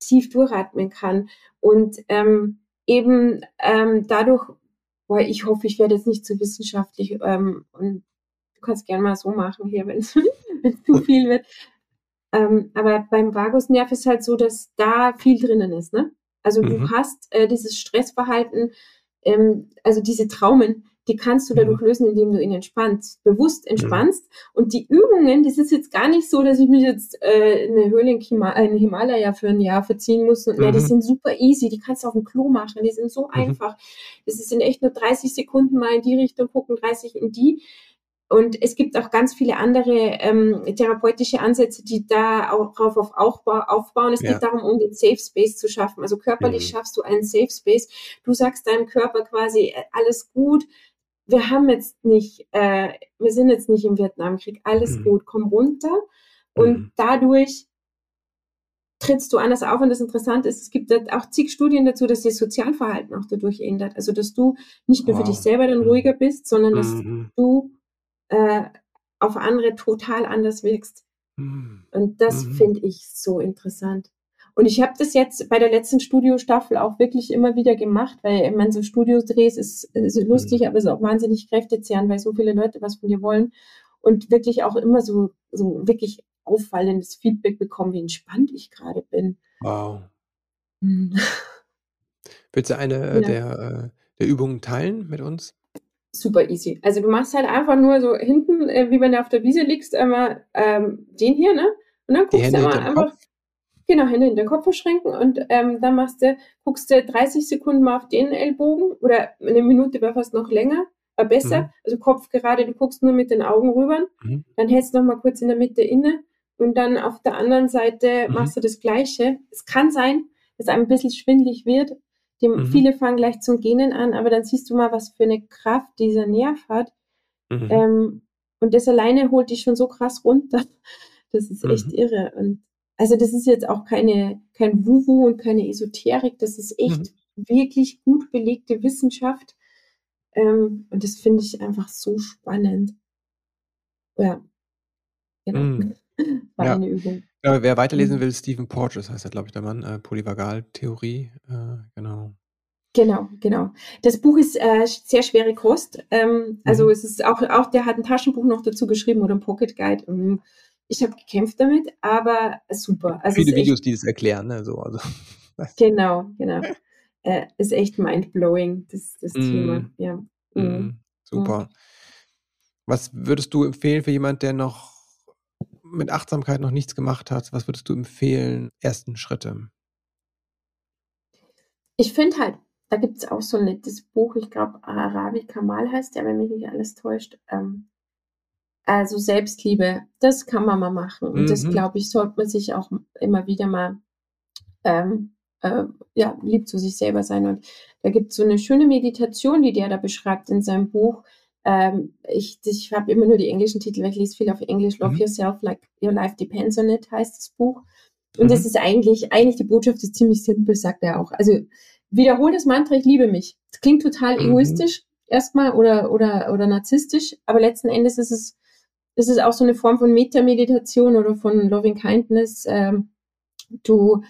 tief durchatmen kann. Und ähm, eben ähm, dadurch, boah, ich hoffe, ich werde jetzt nicht zu wissenschaftlich ähm, und du kannst gerne mal so machen hier, wenn es zu viel wird. Ähm, aber beim Vagusnerv ist halt so, dass da viel drinnen ist. Ne? Also du Mhm. hast äh, dieses Stressverhalten, ähm, also diese Traumen, die kannst du dadurch Mhm. lösen, indem du ihn entspannst, bewusst entspannst. Und die Übungen, das ist jetzt gar nicht so, dass ich mich jetzt äh, in eine Höhle in, Kima, in Himalaya für ein Jahr verziehen muss. Und, die Mhm. sind super easy, die kannst du auf dem Klo machen, die sind so Mhm. einfach. Das sind echt nur 30 Sekunden mal in die Richtung gucken, 30 in die. Und es gibt auch ganz viele andere ähm, therapeutische Ansätze, die da auch drauf auf Aufbau, aufbauen. Es Ja. geht darum, um den Safe Space zu schaffen. Also körperlich Mhm. schaffst du einen Safe Space. Du sagst deinem Körper quasi, äh, alles gut. Wir haben jetzt nicht, äh, wir sind jetzt nicht im Vietnamkrieg. Alles Mhm. gut, komm runter. Und Mhm. dadurch trittst du anders auf. Und das Interessante ist, es gibt auch zig Studien dazu, dass das Sozialverhalten auch dadurch ändert. Also, dass du nicht nur für dich Wow. selber dann Mhm. ruhiger bist, sondern dass Mhm. du äh, auf andere total anders wirkst. Mhm. Und das Mhm. finde ich so interessant. Und ich habe das jetzt bei der letzten Studiostaffel auch wirklich immer wieder gemacht, weil ich meine, so Studiodrehs ist, ist lustig, Mhm. aber es ist auch wahnsinnig kräftezehrend, weil so viele Leute was von dir wollen und wirklich auch immer so, so wirklich auffallendes Feedback bekommen, wie entspannt ich gerade bin. Wow. Hm. Willst du eine äh, Ja. der, äh, der Übungen teilen mit uns? Super easy. Also du machst halt einfach nur so hinten, äh, wie wenn du auf der Wiese liegst, einmal ähm, den hier, ne? Und dann guckst du immer hinterm einfach, Kopf? Genau, Hände hinter den Kopf verschränken und ähm, dann machst du, guckst du 30 Sekunden mal auf den Ellbogen oder eine Minute wäre fast noch länger, äh, besser. Mhm. Also Kopf gerade, du guckst nur mit den Augen rüber, Mhm. dann hältst du noch mal kurz in der Mitte inne und dann auf der anderen Seite Mhm. machst du das Gleiche. Es kann sein, dass einem ein bisschen schwindlig wird. Die, Mhm. Viele fangen gleich zum Gähnen an, aber dann siehst du mal, was für eine Kraft dieser Nerv hat. Mhm. Ähm, und das alleine holt dich schon so krass runter. Das ist echt Mhm. irre. Und also das ist jetzt auch keine, kein Wuhu und keine Esoterik. Das ist echt wirklich gut belegte Wissenschaft. Ähm, und das finde ich einfach so spannend. Ja. Genau. Mhm. War Ja. eine Übung. Ja, wer weiterlesen Mhm. will, Stephen Porges heißt er, glaube ich, der Mann. Äh, Polyvagaltheorie. Äh, genau. Genau, genau. Das Buch ist äh, sehr schwere Kost. Ähm, also Mhm. es ist auch, auch, der hat ein Taschenbuch noch dazu geschrieben oder ein Pocket Guide. Ähm, Ich habe gekämpft damit, aber super. Also Viele ist echt, Videos, die das erklären, ne? So, also. genau, genau. Äh, ist echt mindblowing, das, das Thema. Mhm. Ja. Mhm. Mhm. Super. Was würdest du empfehlen für jemand, der noch mit Achtsamkeit noch nichts gemacht hat? Was würdest du empfehlen? Ersten Schritte. Ich finde halt, da gibt es auch so ein nettes Buch, ich glaube, Arabi Kamal heißt der, wenn mich nicht alles täuscht. Ähm, also Selbstliebe, das kann man mal machen. Und das, Mhm. glaube ich, sollte man sich auch immer wieder mal ähm, äh, ja, lieb zu sich selber sein. Und da gibt es so eine schöne Meditation, die der da beschreibt in seinem Buch. Ähm, ich ich habe immer nur die englischen Titel, weil ich lese viel auf Englisch. Love Mhm. Yourself Like Your Life Depends on It heißt das Buch. Und das Mhm. ist eigentlich, eigentlich die Botschaft ist ziemlich simpel, sagt er auch. Also wiederhol das Mantra, ich liebe mich. Das klingt total Mhm. egoistisch erstmal oder, oder, oder narzisstisch, aber letzten Endes ist es, ist es auch so eine Form von Metameditation oder von Loving Kindness. Ähm, du,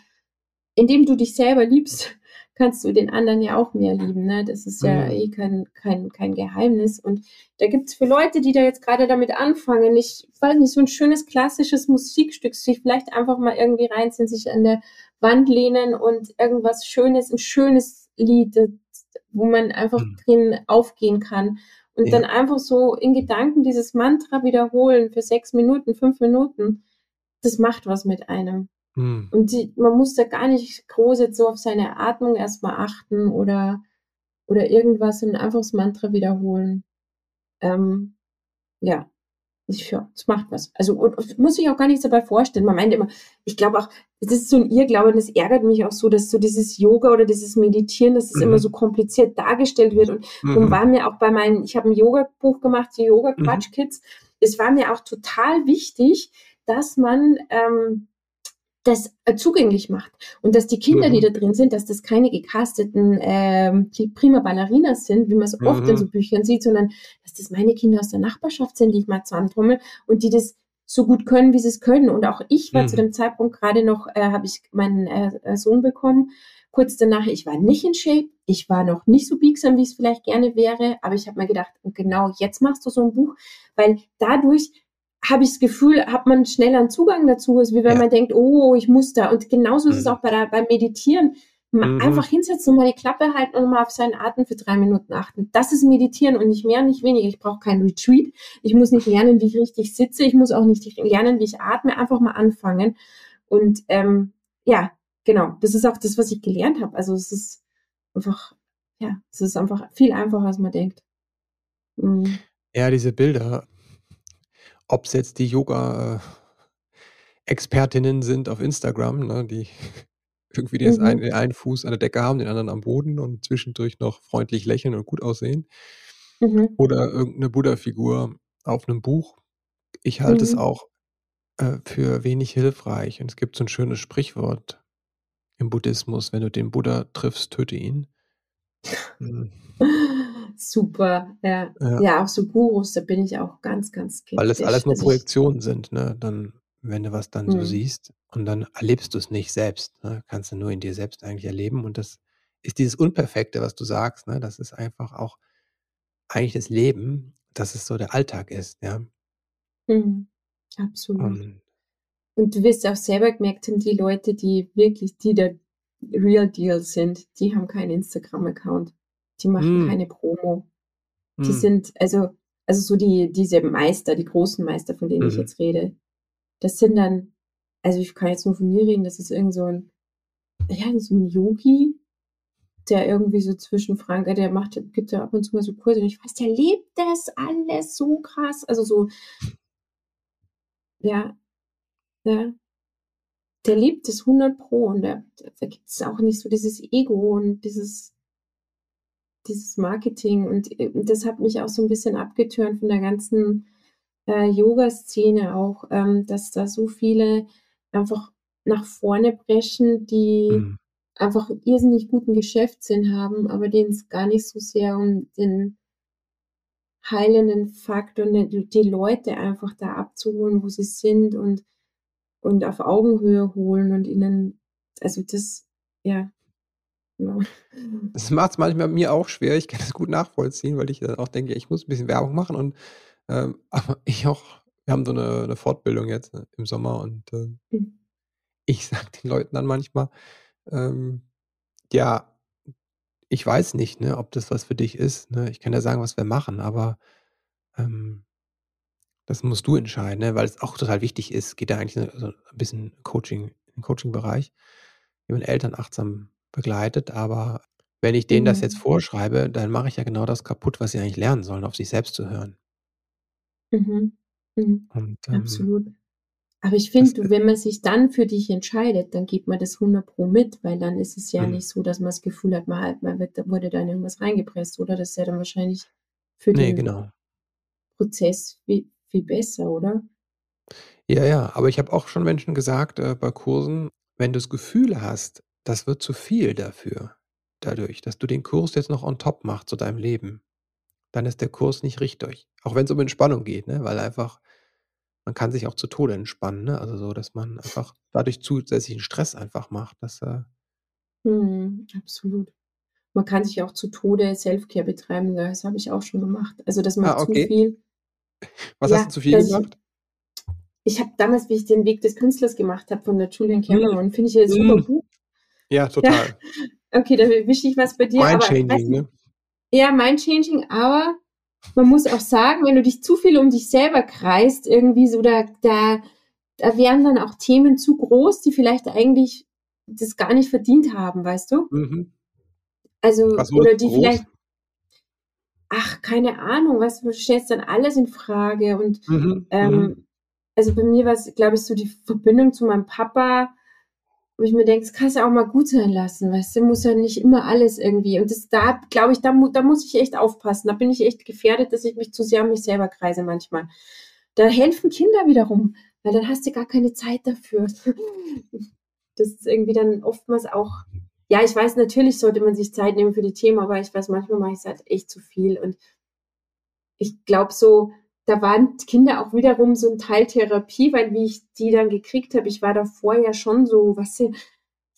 indem du dich selber liebst, kannst du den anderen ja auch mehr lieben. Ne? Das ist ja Mhm. eh kein, kein, kein Geheimnis. Und da gibt es für Leute, die da jetzt gerade damit anfangen, ich weiß nicht, so ein schönes klassisches Musikstück, sich vielleicht einfach mal irgendwie reinziehen, sich an der Wand lehnen und irgendwas Schönes, ein schönes Lied, das- wo man einfach Mhm. drin aufgehen kann. Und Ja. dann einfach so in Gedanken dieses Mantra wiederholen für sechs Minuten, fünf Minuten. Das macht was mit einem. Mhm. Und die, man muss da gar nicht groß jetzt so auf seine Atmung erstmal achten oder, oder irgendwas und einfach das Mantra wiederholen. Ähm, ja, Ich, ja, es macht was. Also und, muss ich auch gar nichts dabei vorstellen. Man meint immer, ich glaube auch, das ist so ein Irrglaube und das ärgert mich auch so, dass so dieses Yoga oder dieses Meditieren, dass es mhm. immer so kompliziert dargestellt wird. Und mhm. darum war mir auch bei meinen, ich habe ein Yoga-Buch gemacht, die Yoga Quatsch Kids. Mhm. Es war mir auch total wichtig, dass man ähm, das äh, zugänglich macht und dass die Kinder, mhm. die da drin sind, dass das keine gecasteten ähm, prima Ballerinas sind, wie man es mhm. oft in so Büchern sieht, sondern dass das meine Kinder aus der Nachbarschaft sind, die ich mal zusammentrommel und die das so gut können, wie sie es können. Und auch ich war mhm. zu dem Zeitpunkt gerade noch, äh, habe ich meinen äh, Sohn bekommen. Kurz danach, ich war nicht in Shape, ich war noch nicht so biegsam, wie es vielleicht gerne wäre, aber ich habe mir gedacht, genau jetzt machst du so ein Buch, weil dadurch habe ich das Gefühl, hat man schneller einen Zugang dazu, als wie wenn ja. man denkt, oh, ich muss da. Und genauso mhm. ist es mhm. auch bei der, beim Meditieren. Mhm. Einfach hinsetzen und mal die Klappe halten und mal auf seinen Atem für drei Minuten achten. Das ist Meditieren und nicht mehr, nicht weniger. Ich brauche kein Retreat. Ich muss nicht lernen, wie ich richtig sitze. Ich muss auch nicht lernen, wie ich atme. Einfach mal anfangen. Und ähm, ja, genau. Das ist auch das, was ich gelernt habe. Also es ist einfach, ja, es ist einfach viel einfacher, als man denkt. Mhm. Ja, diese Bilder, ob es jetzt die Yoga-Expertinnen sind auf Instagram, ne, die irgendwie den mhm. einen, einen Fuß an der Decke haben, den anderen am Boden und zwischendurch noch freundlich lächeln und gut aussehen. Mhm. Oder irgendeine Buddha-Figur auf einem Buch. Ich halte mhm. es auch äh, für wenig hilfreich. Und es gibt so ein schönes Sprichwort im Buddhismus, wenn du den Buddha triffst, töte ihn. Hm. Super, ja. ja. Ja, auch so Gurus, da bin ich auch ganz, ganz skeptisch. Weil das alles nur Projektionen sind, ne? Dann, wenn du was dann mhm. so siehst und dann erlebst du es nicht selbst, ne? Kannst du nur in dir selbst eigentlich erleben. Und das ist dieses Unperfekte, was du sagst, ne? Das ist einfach auch eigentlich das Leben, dass es so der Alltag ist, ja. Mhm. Absolut. Und, und du wirst auch selber gemerkt haben, die Leute, die wirklich, die der Real Deal sind, die haben keinen Instagram-Account. Die machen mm. keine Promo. Die mm. sind, also, also so die, diese Meister, die großen Meister, von denen mm. ich mhm. jetzt rede, das sind dann, also ich kann jetzt nur von mir reden, das ist irgend so ein, ja, so ein Yogi, der irgendwie so zwischen Frank, der macht, gibt ja ab und zu mal so Kurse und ich weiß, der lebt das alles so krass, also so, ja, ja, der liebt es 100 Pro und da, da gibt es auch nicht so dieses Ego und dieses, dieses Marketing und, äh, das hat mich auch so ein bisschen abgetürnt von der ganzen äh, Yoga-Szene auch, ähm, dass da so viele einfach nach vorne brechen, die mhm. einfach irrsinnig guten Geschäftssinn haben, aber denen es gar nicht so sehr um den heilenden Faktor, die Leute einfach da abzuholen, wo sie sind und, und auf Augenhöhe holen und ihnen, also das, ja, das macht es manchmal mir auch schwer. Ich kann das gut nachvollziehen, weil ich dann auch denke, ich muss ein bisschen Werbung machen und ähm, aber ich auch, wir haben so eine, eine Fortbildung jetzt ne, im Sommer und äh, mhm. ich sage den Leuten dann manchmal, ähm, ja, ich weiß nicht, ne, ob das was für dich ist. Ne? Ich kann ja sagen, was wir machen, aber ähm, das musst du entscheiden, ne? weil es auch total wichtig ist. Geht ja eigentlich so ein bisschen Coaching, im Coaching-Bereich, wie man Eltern achtsam begleitet, aber wenn ich denen das jetzt mhm. vorschreibe, dann mache ich ja genau das kaputt, was sie eigentlich lernen sollen, auf sich selbst zu hören. Mhm. Mhm. Und, ähm, Absolut. Aber ich finde, wenn man sich dann für dich entscheidet, dann gibt man das 100 pro mit, weil dann ist es ja mhm. nicht so, dass man das Gefühl hat, man, halt, man wird, wurde da in irgendwas reingepresst, oder? Das ist ja dann wahrscheinlich für nee, den genau. Prozess viel, viel besser, oder? Ja, ja, aber ich habe auch schon Menschen gesagt äh, bei Kursen, wenn du das Gefühl hast, das wird zu viel dafür, dadurch, dass du den Kurs jetzt noch on top machst zu deinem Leben. Dann ist der Kurs nicht richtig. Auch wenn es um Entspannung geht, ne? weil einfach, man kann sich auch zu Tode entspannen. Ne? Also so, dass man einfach dadurch zusätzlichen Stress einfach macht. Dass, äh hm, absolut. Man kann sich auch zu Tode Selfcare betreiben. Das habe ich auch schon gemacht. Also das macht ah, okay. zu viel. Was ja, hast du zu viel gemacht? Ich, ich habe damals, wie ich den Weg des Künstlers gemacht habe von der Julian. Cameron, mm. finde ich ein super mm. Buch. Ja, total. Ja. Okay, da wische ich was bei dir. Mind-changing, ne? Ja, mind-changing, aber man muss auch sagen, wenn du dich zu viel um dich selber kreist, irgendwie so, da, da, da wären dann auch Themen zu groß, die vielleicht eigentlich das gar nicht verdient haben, weißt du? Mhm. Also, oder die groß? vielleicht, ach, keine Ahnung, weißt du, stellst dann alles in Frage und, Mhm, mhm. ähm, also bei mir war's, glaube ich, so die Verbindung zu meinem Papa, wo ich mir denke, das kannst du auch mal gut sein lassen, weißt du, muss ja nicht immer alles irgendwie und das da glaube ich, da da muss ich echt aufpassen. Da bin ich echt gefährdet, dass ich mich zu sehr um mich selber kreise manchmal. Da helfen Kinder wiederum, weil dann hast du gar keine Zeit dafür. Das ist irgendwie dann oftmals auch ja, ich weiß, natürlich sollte man sich Zeit nehmen für die Themen, aber ich weiß, manchmal mache ich's halt echt zu viel und ich glaube so, da waren Kinder auch wiederum so 'n Teil Therapie, weil wie ich die dann gekriegt habe, ich war davor ja schon so, du,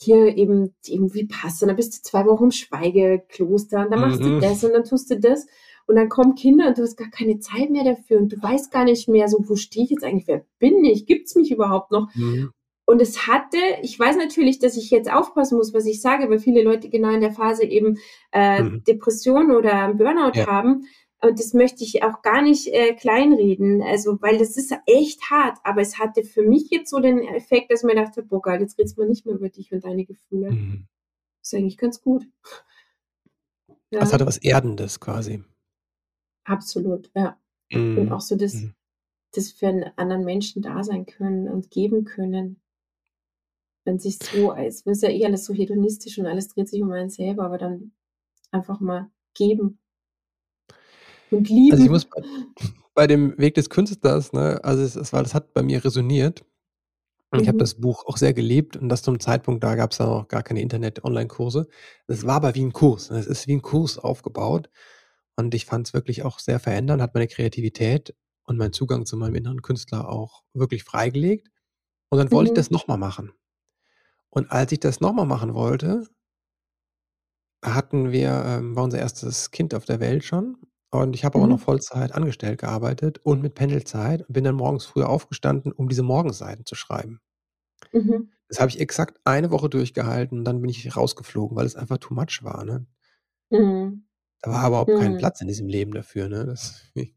hier eben eben Vipassana, dann bist du 2 Wochen im Schweigekloster und dann machst du Mhm. das und dann tust du das und dann kommen Kinder und du hast gar keine Zeit mehr dafür und du weißt gar nicht mehr so: „Wo stehe ich jetzt eigentlich? Wer bin ich? Gibt's mich überhaupt noch?“ Mhm. Und es hatte ich weiß natürlich, dass ich jetzt aufpassen muss, was ich sage, weil viele Leute genau in der Phase eben, äh, Mhm. Depression oder Burnout Ja. haben und das möchte ich auch gar nicht, äh, kleinreden, also, weil das ist echt hart, aber es hatte für mich jetzt so den Effekt, dass ich mir dachte: „Boah geil, jetzt redest mal nicht mehr über dich und deine Gefühle.“ Mhm. Ist eigentlich ganz gut. Es Ja. hatte was Erdendes quasi. Absolut, ja. Und Mhm, auch so das mhm. das für 'n anderen Menschen da sein können und geben können. Wenn sich so es ist ja eh alles so hedonistisch und alles dreht sich um einen selber, aber dann einfach mal geben. Und Also, ich lieben. muss bei bei dem Weg des Künstlers, ne also, es es war das hat bei mir resoniert. Ich habe Mhm. das Buch auch sehr geliebt und das zum Zeitpunkt, da gab's ja noch gar keine Internet-Online-Kurse. Es war aber wie 'n Kurs, ne? Es ist wie 'n Kurs aufgebaut und ich fand's wirklich auch sehr verändernd, hat meine Kreativität und meinen Zugang zu meinem inneren Künstler auch wirklich freigelegt. Und dann wollte ich Mhm. das noch mal machen. Und als ich das noch mal machen wollte hatten wir ähm, war unser 1. Kind auf der Welt schon und ich habe aber noch Mhm. Vollzeit angestellt gearbeitet und mit Pendelzeit und bin dann morgens früh aufgestanden, um diese Morgenseiten zu schreiben. Mhm. Das habe ich exakt eine Woche durchgehalten und dann bin ich rausgeflogen, weil es einfach too much war, ne? Mhm. Da war überhaupt kein Mhm. Platz in diesem Leben dafür, ne? Das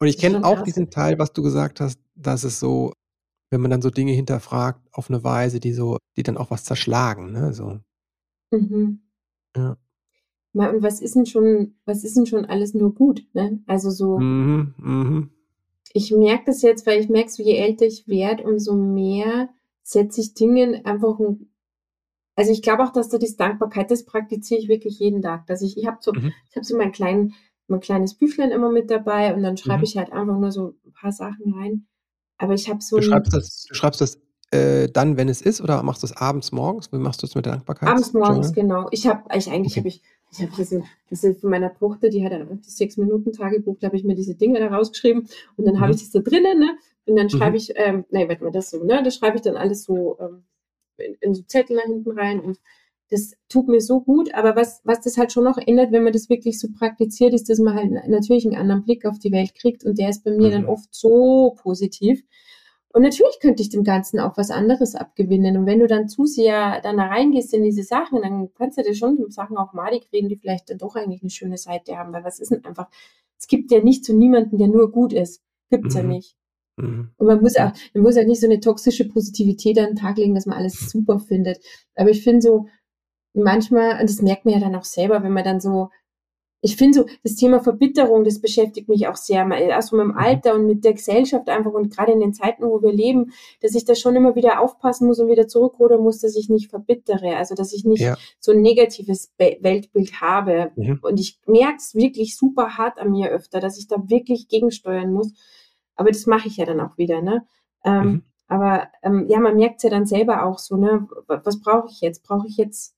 und ich Das ist kenne schon auch krass. diesen Teil, was du gesagt hast, dass es so wenn man dann so Dinge hinterfragt auf 'ne Weise, die so die dann auch was zerschlagen, ne, so. Mhm. Ja. Ma und was ist 'n schon was ist 'n schon alles nur gut, ne? Also, so Mhm, mhm. ich merke das jetzt, weil ich merke so, je älter ich werde, umso mehr setze ich Dingen einfach 'n also, ich glaube auch, dass da diese Dankbarkeit das praktiziere ich wirklich jeden Tag, dass ich ich habe so Mhm. ich habe so meinen kleinen mein kleines Büchlein immer mit dabei und dann schreibe Mhm. ich halt einfach nur so 'n paar Sachen rein. Aber ich habe so Du schreibst das du schreibst das, äh, dann, wenn es ist oder machst du's abends, morgens? Wie machst du's mit der Abends, morgens, Dankbarkeitsjournal? genau. Ich habe ich eigentlich Okay. habe ich ich habe das ist von meiner Tochter, die hat ein 6-Minuten-Tagebuch, da habe ich mir diese Dinger da rausgeschrieben und dann habe ich Mhm. das da drinnen, ne? Und dann schreibe Mhm. ich, ähm ne, warte mal, das so, ne? Das schreibe ich dann alles so, ähm, in in so Zettel da hinten rein und das tut mir so gut. Aber was was das halt schon noch ändert, wenn man das wirklich so praktiziert, ist, dass man halt natürlich 'n anderen Blick auf die Welt kriegt und der ist bei mir dann Mhm. oft so positiv. Und natürlich könnte ich dem Ganzen auch was anderes abgewinnen. Und wenn du dann zu sehr dann da reingehst in diese Sachen, dann kannst du dir schon Sachen auch madig reden, die vielleicht dann doch eigentlich 'ne schöne Seite haben, weil was ist denn einfach es gibt ja nichts und niemanden, der nur gut ist. Gibt's ja Mhm. nicht. Mhm. Und man muss Ja. auch man muss halt nicht so 'ne toxische Positivität an 'n Tag legen, dass man alles super findet. Aber ich finde so manchmal und das merkt man ja dann auch selber, wenn man dann so ich finde so, das Thema Verbitterung, das beschäftigt mich auch sehr, mal auch so mit'm Mhm. Alter und mit der Gesellschaft einfach und grade in den Zeiten, wo wir leben, dass ich da schon immer wieder aufpassen muss und wieder zurückrudern muss, dass ich nicht verbittere, also, dass ich nicht Ja. so 'n negatives Be Weltbild habe. Mhm. Und ich merke es wirklich super hart an mir öfter, dass ich da wirklich gegensteuern muss. Aber das mache ich ja dann auch wieder, ne? Mhm. Ähm, aber, ähm, ja, man merkt's ja dann selber auch so, ne? Was brauche ich jetzt? Brauche ich jetzt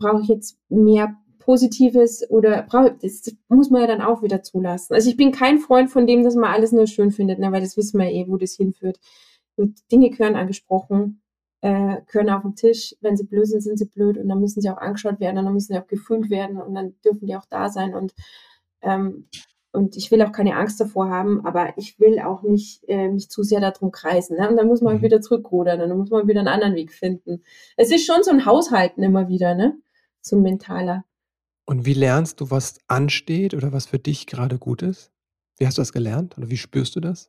brauche ich jetzt mehr Positives oder das muss man ja dann auch wieder zulassen. Also, ich bin kein Freund von dem, dass man alles nur schön findet, ne, weil das wissen wir eh, wo das hinführt. Und Dinge gehören angesprochen, äh, gehören auf 'n Tisch. Wenn sie blöd sind, sind sie blöd und dann müssen sie auch angeschaut werden und dann müssen sie auch gefühlt werden und dann dürfen die auch da sein und, ähm und ich will auch keine Angst davor haben, aber ich will auch nicht, äh, mich zu sehr da drum kreisen, ne? Und dann muss man Mhm. wieder zurückrudern und dann muss man wieder 'n anderen Weg finden. Es ist schon so 'n Haushalten immer wieder, ne? So 'n mentaler. Und wie lernst du, was ansteht oder was für dich grade gut ist? Wie hast du das gelernt oder wie spürst du das?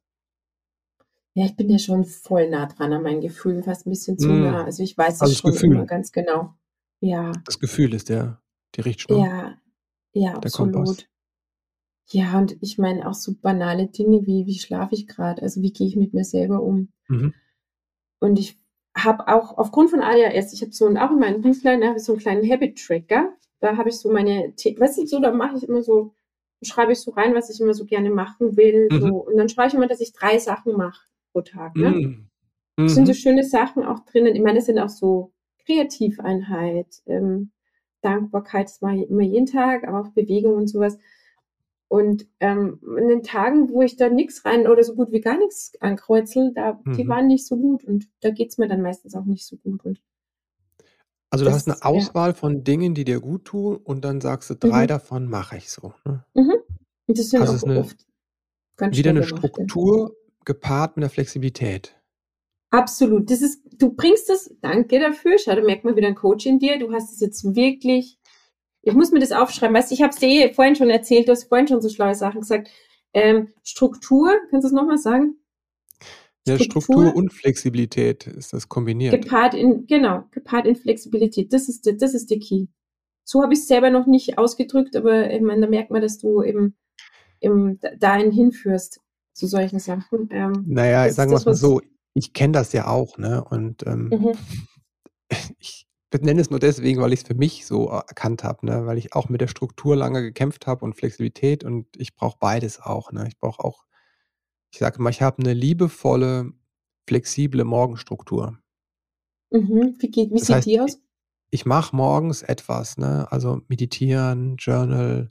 Ja, ich bin ja schon voll nah dran an meinen Gefühlen, fast 'n bisschen zu nah. Mhm. Also, ich weiß das Also, das schon immer Gefühl. ganz genau. Ja. Das Gefühl ist der die Richtschnur? Ja, ja, Der Kompass. absolut. Ja, und ich meine auch so banale Dinge wie, wie schlafe ich gerade? Also wie gehe ich mit mir selber um? Mhm. Und ich habe auch aufgrund von ADHS, ich habe so ein, auch in meinem Brieflein, habe ich so einen kleinen Habit-Tracker. Da habe ich so meine, The weißt du, so, da mache ich immer so, schreibe ich so rein, was ich immer so gerne machen will. Mhm. So. Und dann schreibe ich immer, dass ich drei Sachen mache pro Tag. Ne? Mhm. Es sind so Mhm. schöne Sachen auch drinnen. Ich meine, es sind auch so Kreativeinheit, ähm, Dankbarkeit, das mache ich immer jeden Tag, aber auch Bewegung und sowas. Und ähm, in den Tagen, wo ich da nichts rein oder so gut wie gar nichts ankreuzel, da, die Mhm. waren nicht so gut und da geht's mir dann meistens auch nicht so gut. Und Also du hast eine das, ja. Auswahl von Dingen, die dir gut tun und dann sagst du, 3 Mhm. davon mache ich so, ne? Mhm. Das sind Also auch es ist 'ne oft ganz wieder 'ne gemachte. Struktur gepaart mit 'ner Flexibilität. Absolut. Das ist du bringst das danke dafür. Schau, da merkt man wieder 'n Coach in dir. Du hast es jetzt wirklich ich muss mir das aufschreiben. Weißt du, ich habe es dir eh vorhin schon erzählt, du hast vorhin schon so schlaue Sachen gesagt. Ähm, Struktur, kannst du's noch mal sagen? Ja, Struktur Struktur und Flexibilität ist das kombiniert. gepaart in genau, gepaart in Flexibilität. Das ist der das ist der Key. So habe ich's selber noch nicht ausgedrückt, aber ich meine, da merkt man, dass du eben eben dahin hinführst zu solchen Sachen. Ähm, Na ja, das ist sagen wir's das, mal so, ich kenne das ja auch, ne? Und, ähm, Mhm. ich benenne es nur deswegen, weil ich's für mich so erkannt habe, ne? Weil ich auch mit der Struktur lange gekämpft habe und Flexibilität und ich brauche beides auch, ne? Ich brauche auch ich sage immer, ich habe 'ne liebevolle, flexible Morgenstruktur. Mhm. Wie geht wie Das sieht heißt, die aus? ich mache morgens etwas, ne? Also meditieren, Journal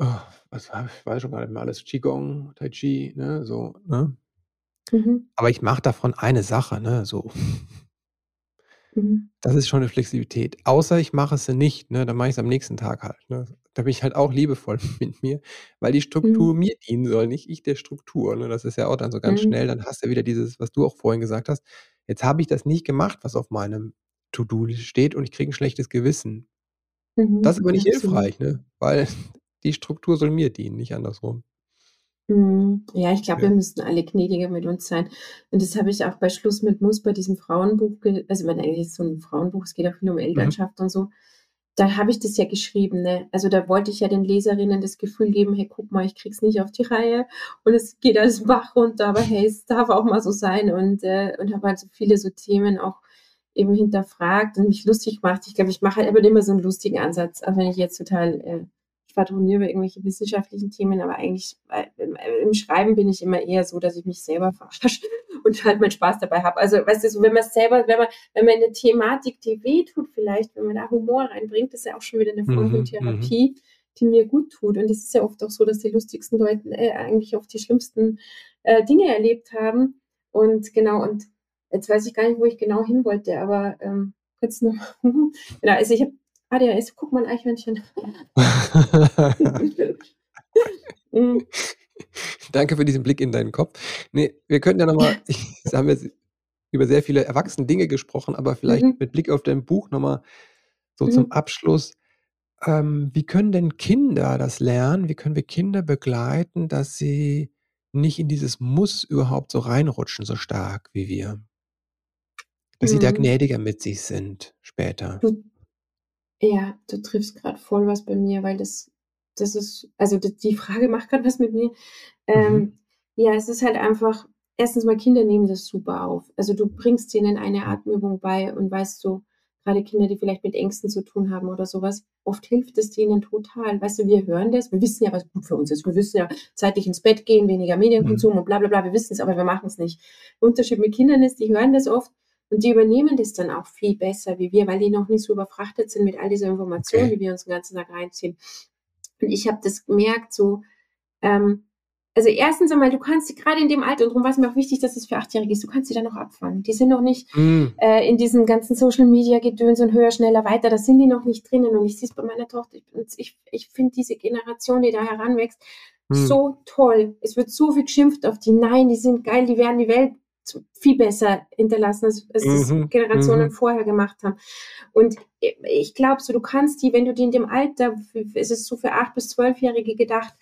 oh, was habe ich weiß schon gar nicht mehr alles, Qigong, Tai Chi, ne, so, ne? Mhm. Aber ich mache davon eine Sache, ne, so. Mhm. Das ist schon 'ne Flexibilität. Außer ich mache sie nicht, ne, dann mache ich's am nächsten Tag halt, ne? Da bin ich halt auch liebevoll mit mir, weil die Struktur Mhm. mir dienen soll, nicht ich der Struktur, ne? Das ist ja auch dann so ganz Mhm. schnell, dann hast du wieder dieses, was du auch vorhin gesagt hast: „Jetzt habe ich das nicht gemacht, was auf meinem To-do-List steht und ich kriege 'n schlechtes Gewissen.“ Das ist Mhm. aber nicht Absolut. hilfreich, ne? Weil die Struktur soll mir dienen, nicht andersrum. Mhm. Ja, ich glaube, Ja. wir müssten alle gnädiger mit uns sein. Und das habe ich auch bei Schluss mit Muss bei diesem Frauenbuch also, ich meine, eigentlich ist es so 'n Frauenbuch, es geht auch viel um Mhm. Elternschaft und so. Da habe ich das ja geschrieben, ne? Also, da wollte ich ja den Leserinnen das Gefühl geben: „Hey, guck mal, ich kriege es nicht auf die Reihe und es geht alles Bach runter, aber hey, es darf auch mal so sein.“ Und äh, und habe halt so viele so Themen auch eben hinterfragt und mich lustig gemacht. Ich glaube, ich mache halt immer so 'n lustigen Ansatz, auch wenn ich jetzt total, äh, schwadroniere über irgendwelche wissenschaftlichen Themen, aber eigentlich, im im Schreiben bin ich immer eher so, dass ich mich selber verarsche und halt meinen Spaß dabei habe. Also, weißt du, so wenn man's selber wenn man wenn man in 'ne Thematik, die wehtut vielleicht, wenn man da Humor reinbringt, ist ja auch schon wieder 'ne Form von Mhm, mhm. Therapie, die mir gut tut. Und es ist ja oft auch so, dass die lustigsten Leute, äh, eigentlich auch die schlimmsten, äh, Dinge erlebt haben. Und genau, und jetzt weiß ich gar nicht, wo ich genau hin wollte, aber, ähm, kurz noch genau, also, ich habe ADHS, guck mal 'n Eichhörnchen. Mhm. Danke für diesen Blick in deinen Kopf. Ne, wir könnten ja noch mal jetzt haben wir über sehr viele erwachsene Dinge gesprochen, aber vielleicht Mhm. mit Blick auf dein Buch noch mal so zum Mhm. Abschluss. Ähm, wie können denn Kinder das lernen? Wie können wir Kinder begleiten, dass sie nicht in dieses Muss überhaupt so reinrutschen, so stark wie wir? Dass sie da Mhm. gnädiger mit sich sind später. Ja, du triffst grad voll was bei mir, weil das das ist also, die Frage macht grad was mit mir. Mhm. Ähm, ja, es ist halt einfach erstens mal, Kinder nehmen das super auf. Also, du bringst denen eine Atemübung bei und weißt du, grade Kinder, die vielleicht mit Ängsten zu tun haben oder so was, oft hilft es denen total. Weißt du, wir hören das, wir wissen ja, was gut für uns ist. Wir wissen ja, zeitig ins Bett gehen, weniger Mhm. Medienkonsum und bla bla bla. Wir wissen's, aber wir machen's nicht. Der Unterschied mit Kindern ist, die hören das oft und die übernehmen das dann auch viel besser wie wir, weil die noch nicht so überfrachtet sind mit all dieser Information, Okay. die wir uns den ganzen Tag reinziehen. Und ich habe das gemerkt so, ähm also, erstens einmal, du kannst sie grade in dem Alter und darum war's mir auch wichtig, dass es für Achtjährige ist, du kannst sie da noch abfangen. Die sind noch nicht, Mhm. äh, in diesem ganzen Social-Media-Gedöns und höher, schneller, weiter, da sind die noch nicht drinnen. Und ich sehe es bei meiner Tochter, ich ich ich finde diese Generation, die da heranwächst, Mhm. so toll. Es wird so viel geschimpft auf die. Nein, die sind geil, die werden die Welt viel besser hinterlassen, als das Mhm, Generationen mhm. vorher gemacht haben. Und ich glaube so, du kannst die, wenn du die in dem Alter es ist so für 8 bis 12-Jährige gedacht,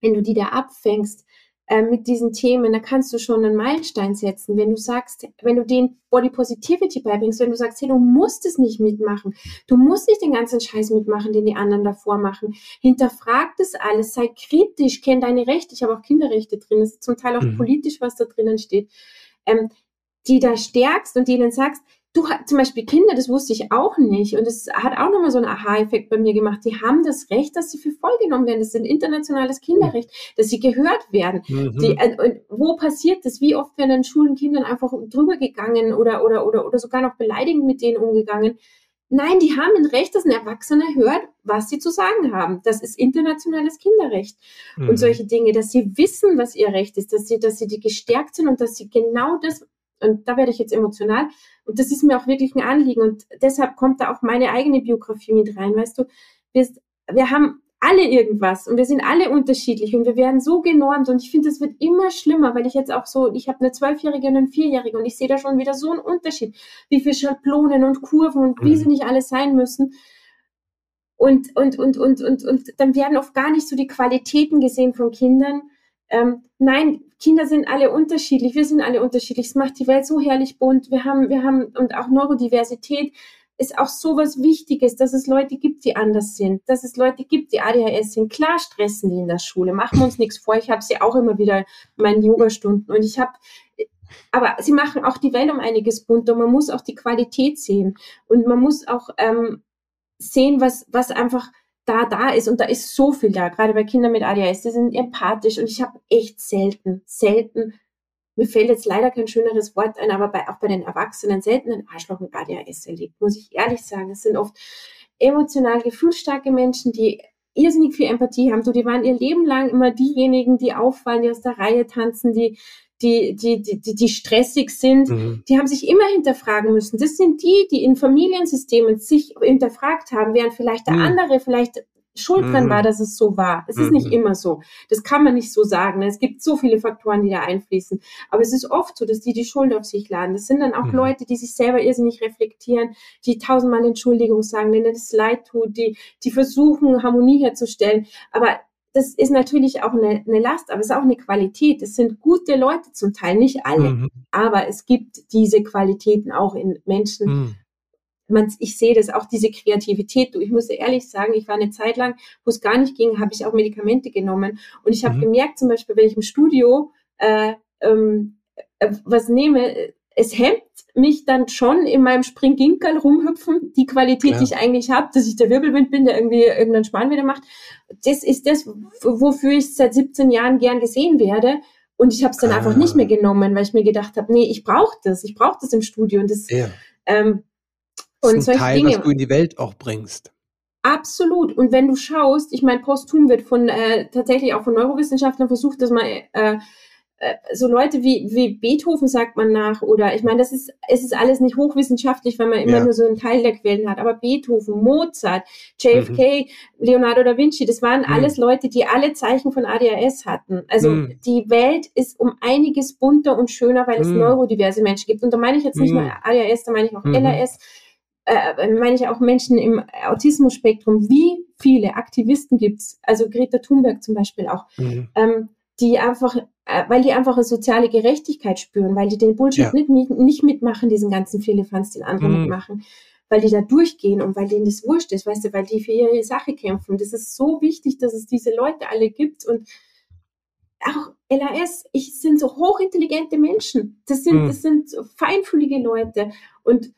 wenn du die da abfängst, äh, mit diesen Themen, da kannst du schon einen Meilenstein setzen. Wenn du sagst, wenn du den Body Positivity beibringst, wenn du sagst, hey, du musst es nicht mitmachen, du musst nicht den ganzen Scheiß mitmachen, den die anderen davor machen. Hinterfrag das alles, sei kritisch, kenn deine Rechte. Ich habe auch Kinderrechte drin, das ist zum Teil auch mhm. politisch, was da drinnen steht. Ähm, die da stärkst und denen sagst, du zum Beispiel Kinder, das wusste ich auch nicht. Und es hat auch nochmal so einen Aha-Effekt bei mir gemacht. Die haben das Recht, dass sie für voll genommen werden. Das ist ein internationales Kinderrecht, dass sie gehört werden. Mhm. Die, äh, und wo passiert das? Wie oft werden in Schulen Kindern einfach drüber gegangen oder, oder, oder, oder sogar noch beleidigend mit denen umgegangen? Nein, die haben ein Recht, dass ein Erwachsener hört, was sie zu sagen haben. Das ist internationales Kinderrecht. Mhm. Und solche Dinge, dass sie wissen, was ihr Recht ist, dass sie, dass sie die gestärkt sind und dass sie genau das und da werde ich jetzt emotional. Und das ist mir auch wirklich ein Anliegen. Und deshalb kommt da auch meine eigene Biografie mit rein. Weißt du, wir, wir haben alle irgendwas und wir sind alle unterschiedlich und wir werden so genormt und ich finde, es wird immer schlimmer, weil ich jetzt auch so, ich habe eine Zwölfjährige und eine Vierjährige und ich sehe da schon wieder so einen Unterschied, wie viele Schablonen und Kurven und wie mhm. sie nicht alle sein müssen. Und, und, und, und, und, und dann werden oft gar nicht so die Qualitäten gesehen von Kindern. Ähm, nein, Kinder sind alle unterschiedlich, wir sind alle unterschiedlich. Es macht die Welt so herrlich bunt. Wir haben, wir haben, und auch Neurodiversität ist auch so was Wichtiges, dass es Leute gibt, die anders sind, dass es Leute gibt, die ADHS sind. Klar stressen die in der Schule, machen wir uns nichts vor. Ich habe sie auch immer wieder in meinen Yoga-Stunden und ich habe aber sie machen auch die Welt um einiges bunter. Man muss auch die Qualität sehen und man muss auch ähm, sehen, was, was einfach da da ist und da ist so viel da, gerade bei Kindern mit ADHS, die sind empathisch und ich habe echt selten, selten, mir fällt jetzt leider kein schöneres Wort ein, aber bei, auch bei den Erwachsenen selten ein Arschloch mit ADHS erlebt, muss ich ehrlich sagen. Es sind oft emotional gefühlsstarke Menschen, die irrsinnig viel Empathie haben. Du, die waren ihr Leben lang immer diejenigen, die auffallen, die aus der Reihe tanzen, die die, die, die, die stressig sind, mhm. die haben sich immer hinterfragen müssen. Das sind die, die in Familiensystemen sich hinterfragt haben, während vielleicht der mhm. andere vielleicht schuld dran mhm. war, dass es so war. Es ist nicht mhm. immer so. Das kann man nicht so sagen. Es gibt so viele Faktoren, die da einfließen. Aber es ist oft so, dass die die Schuld auf sich laden. Das sind dann auch mhm. Leute, die sich selber irrsinnig reflektieren, die tausendmal Entschuldigung sagen, denen das leid tut, die, die versuchen, Harmonie herzustellen. Aber das ist natürlich auch eine, eine Last, aber es ist auch eine Qualität. Es sind gute Leute zum Teil, nicht alle, mhm. aber es gibt diese Qualitäten auch in Menschen. Mhm. Man, ich sehe das auch, diese Kreativität. Du, ich muss ehrlich sagen, ich war eine Zeit lang, wo es gar nicht ging, habe ich auch Medikamente genommen. Und ich habe mhm. gemerkt, zum Beispiel, wenn ich im Studio äh, ähm, äh, was nehme, es hemmt mich dann schon in meinem Springginkerl rumhüpfen, die Qualität, ja. die ich eigentlich habe, dass ich der Wirbelwind bin, der irgendwie irgendeinen Spann wieder macht. Das ist das, wofür ich seit 17 Jahren gern gesehen werde. Und ich habe es dann ah. einfach nicht mehr genommen, weil ich mir gedacht habe, nee, ich brauche das, ich brauche das im Studio. Und das, ja. ähm, das und ist ein Teil, Dinge. was du in die Welt auch bringst. Absolut. Und wenn du schaust, ich meine, posthum wird von äh, tatsächlich auch von Neurowissenschaftlern versucht, dass man äh, so Leute wie, wie Beethoven sagt man nach oder ich meine, das ist, es ist alles nicht hochwissenschaftlich, wenn man immer ja. nur so einen Teil der Quellen hat, aber Beethoven, Mozart, JFK, mhm. Leonardo da Vinci, das waren mhm. alles Leute, die alle Zeichen von ADHS hatten. Also mhm. die Welt ist um einiges bunter und schöner, weil es mhm. neurodiverse Menschen gibt. Und da meine ich jetzt nicht nur mhm. ADHS, da meine ich auch mhm. LAS, äh, meine ich auch Menschen im Autismus-Spektrum. Wie viele Aktivisten gibt's? Also Greta Thunberg zum Beispiel auch. Ähm, die einfach, äh, weil die einfach eine soziale Gerechtigkeit spüren, weil die den Bullshit ja. nicht, nicht mitmachen, diesen ganzen Firlefanz, den andere mhm. mitmachen, weil die da durchgehen und weil denen das wurscht ist, weißt du, weil die für ihre Sache kämpfen. Das ist so wichtig, dass es diese Leute alle gibt und auch LAS, ich sind so hochintelligente Menschen. Das sind, mhm. das sind so feinfühlige Leute und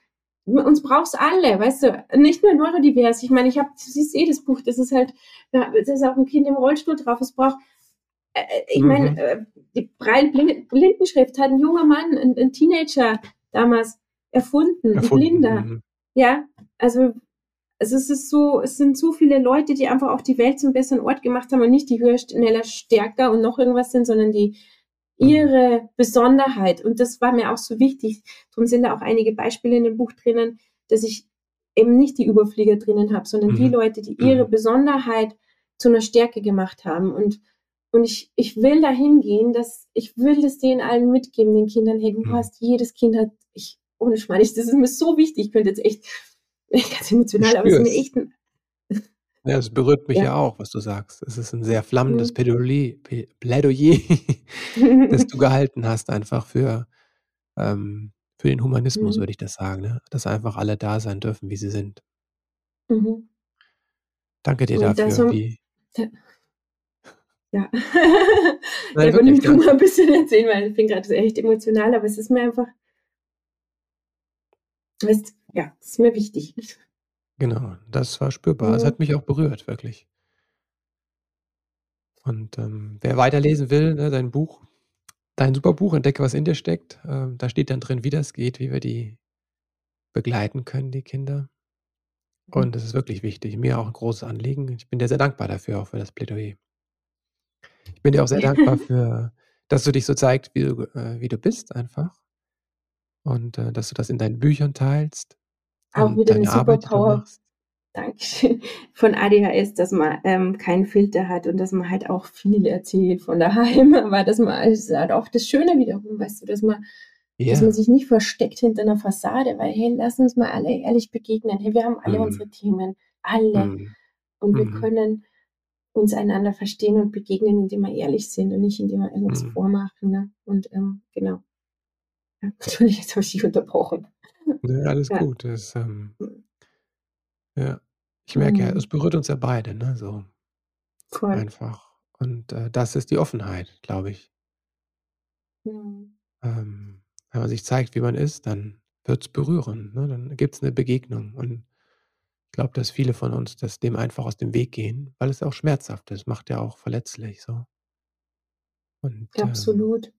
uns braucht's alle, weißt du, nicht nur neurodivers. Ich meine, ich habe, du siehst eh das Buch, das ist halt, da ist auch ein Kind im Rollstuhl drauf. Es braucht ich mhm. meine, äh, die Blindenschrift hat ein junger Mann, ein, ein Teenager damals erfunden, erfunden. Blinder. Mhm. Ja, also, also es ist so, es sind so viele Leute, die einfach auch die Welt zum besseren Ort gemacht haben und nicht die höher, schneller, stärker und noch irgendwas sind, sondern die mhm. ihre Besonderheit. Und das war mir auch so wichtig. Darum sind da auch einige Beispiele in dem Buch drinnen, dass ich eben nicht die Überflieger drinnen habe, sondern mhm. die Leute, die ihre mhm. Besonderheit zu einer Stärke gemacht haben. Und und ich, ich will dahin gehen, dass ich will das denen allen mitgeben, den Kindern, hey, du mhm. hast, jedes Kind hat, ich, ohne Schmarrn, das ist mir so wichtig, ich könnte jetzt echt, ganz emotional, aber es ist mir echt ein, Ja, es berührt mich Ja. ja auch, was du sagst. Es ist 'n sehr flammendes Mhm. Plädoyer das du gehalten hast einfach für ähm, für den Humanismus, Mhm. würde ich das sagen, ne? Dass einfach alle da sein dürfen, wie sie sind. Mhm. Danke dir Und das dafür, um wie ja. Nein, Ja, würde mich mal 'n bisschen erzählen, weil ich bin grad so echt emotional, aber es ist mir einfach weißt ja, ist mir wichtig. Genau, das war spürbar. Es hat mich auch berührt, wirklich. Und, ähm, wer weiterlesen will, ne, dein Buch dein super Buch „Entdecke, was in dir steckt“, ähm, da steht dann drin, wie das geht, wie wir die begleiten können, die Kinder. Und das ist wirklich wichtig. Mir auch 'n großes Anliegen. Ich bin dir sehr dankbar dafür, auch für das Plädoyer. Ich bin dir auch sehr dankbar für dass du dich so zeigst, wie du äh, wie du bist einfach. Und, äh, dass du das in deinen Büchern teilst Auch wieder 'ne deine Arbeit, Superpower. Dankeschön. Von ADHS, dass man, ähm, keinen Filter hat und dass man halt auch viel erzählt von daheim, aber dass man es hat auch das Schöne wiederum, weißt du, dass man dass man sich nicht versteckt hinter 'ner Fassade, weil, hey, lass uns mal alle ehrlich begegnen. Hey, wir haben alle unsere Mhm. Themen, alle. Mhm. Und wir Mhm. können uns einander verstehen und begegnen, indem wir ehrlich sind und nicht, indem wir irgendwas Mhm. vormachen, ne? Und, ähm, genau. Ja, Entschuldige, jetzt habe ich dich unterbrochen. Ne, alles Ja. gut. Das, ähm Mhm. Ja. Ich merke ja, es Mhm. berührt uns ja beide, ne, so Voll. einfach. Und, äh, das ist die Offenheit, glaube ich. Mhm. Ähm, wenn man sich zeigt, wie man ist, dann wird's berühren, ne? Dann gibt's 'ne Begegnung. Und glaube, dass viele von uns das dem einfach aus dem Weg gehen, weil es auch schmerzhaft ist, macht ja auch verletzlich so. Und, ähm Absolut.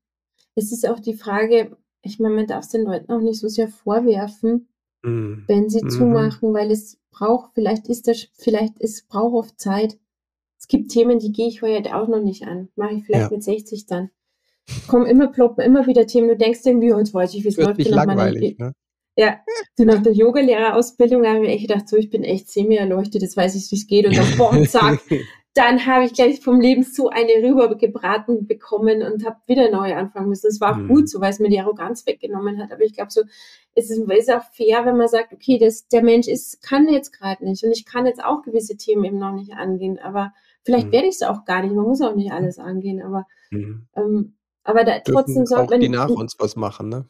Es ist auch die Frage ich meine, man darf's den Leuten auch nicht so sehr vorwerfen, Mhm. wenn sie Mhm. zumachen, weil es braucht vielleicht ist das vielleicht es braucht oft Zeit. Es gibt Themen, die gehe ich heute auch noch nicht an. Mache ich vielleicht Ja. mit 60 dann. Kommen immer ploppen immer wieder Themen. Du denkst irgendwie: „Oh, jetzt weiß ich, wie's Wird läuft nicht langweilig, J“ ne? Ja, so nach der Yogalehrerausbildung, habe ich mir echt gedacht: „So, ich bin echt semi-erleuchtet, jetzt weiß ich, wie's geht.“ Und dann bom, zack, dann habe ich gleich vom Leben so eine rübergebraten bekommen und habe wieder neu anfangen müssen. Es war auch gut Mhm. so, weil's mir die Arroganz weggenommen hat. Aber ich glaube so, es ist ist auch fair, wenn man sagt: „Okay, das der Mensch ist kann jetzt grad nicht und ich kann jetzt auch gewisse Themen eben noch nicht angehen, aber vielleicht Mhm. werde ich's auch gar nicht.“ Man muss auch nicht Mhm. alles angehen, aber Mhm. ähm, aber da trotzdem Dürfen sollte auch die nach uns was machen, ne?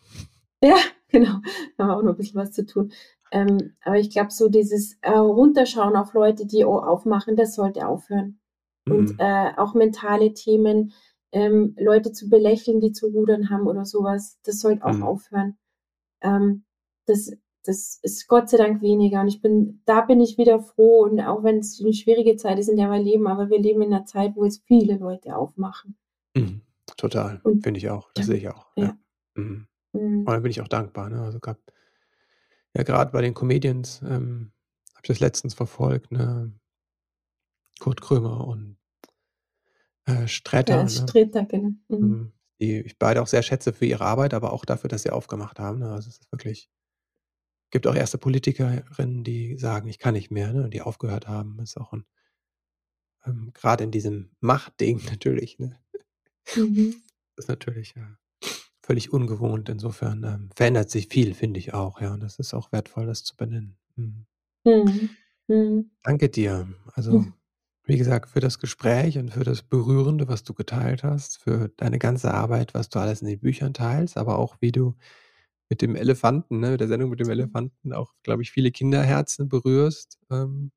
Ja, genau. Da haben wir auch noch 'n bisschen was zu tun. Ähm, aber ich glaube, so dieses, äh, Runterschauen auf Leute, die o aufmachen, das sollte aufhören. Und, Mhm. äh, auch mentale Themen, ähm, Leute zu belächeln, die zu rudern haben oder so was, das sollte auch Mhm. aufhören. Ähm, das das ist Gott sei Dank weniger und ich bin da bin ich wieder froh und auch wenn's 'ne schwierige Zeit ist, in der wir leben, aber wir leben in 'ner Zeit, wo jetzt viele Leute aufmachen. Mhm. Total, Und finde ich auch. Das ja, sehe ich auch, ja. ja. Mhm. Und Mhm. da bin ich auch dankbar, ne? Also, grad ja, grad bei den Comedians, ähm, habe ich das letztens verfolgt, ne? Kurt Krömer und äh, Ja, Sträter, ne? Sträter, genau. Mhm. Mhm. Die ich beide auch sehr schätze für ihre Arbeit, aber auch dafür, dass sie aufgemacht haben, ne? Also, es ist wirklich gibt auch erste Politikerinnen, die sagen: „Ich kann nicht mehr“, ne, und die aufgehört haben. Ist auch 'n ähm, grade in diesem Machtding natürlich, ne? Mhm. Ist natürlich, ja, völlig ungewohnt. Insofern, ähm, verändert sich viel, finde ich auch, ja. Und das ist auch wertvoll, das zu benennen. Mhm. Mhm. Mhm. Danke dir. Also, wie gesagt, für das Gespräch und für das Berührende, was du geteilt hast, für deine ganze Arbeit, was du alles in den Büchern teilst, aber auch wie du mit dem Elefanten, ne der Sendung mit dem Mhm. Elefanten auch, glaube ich, viele Kinderherzen berührst, ähm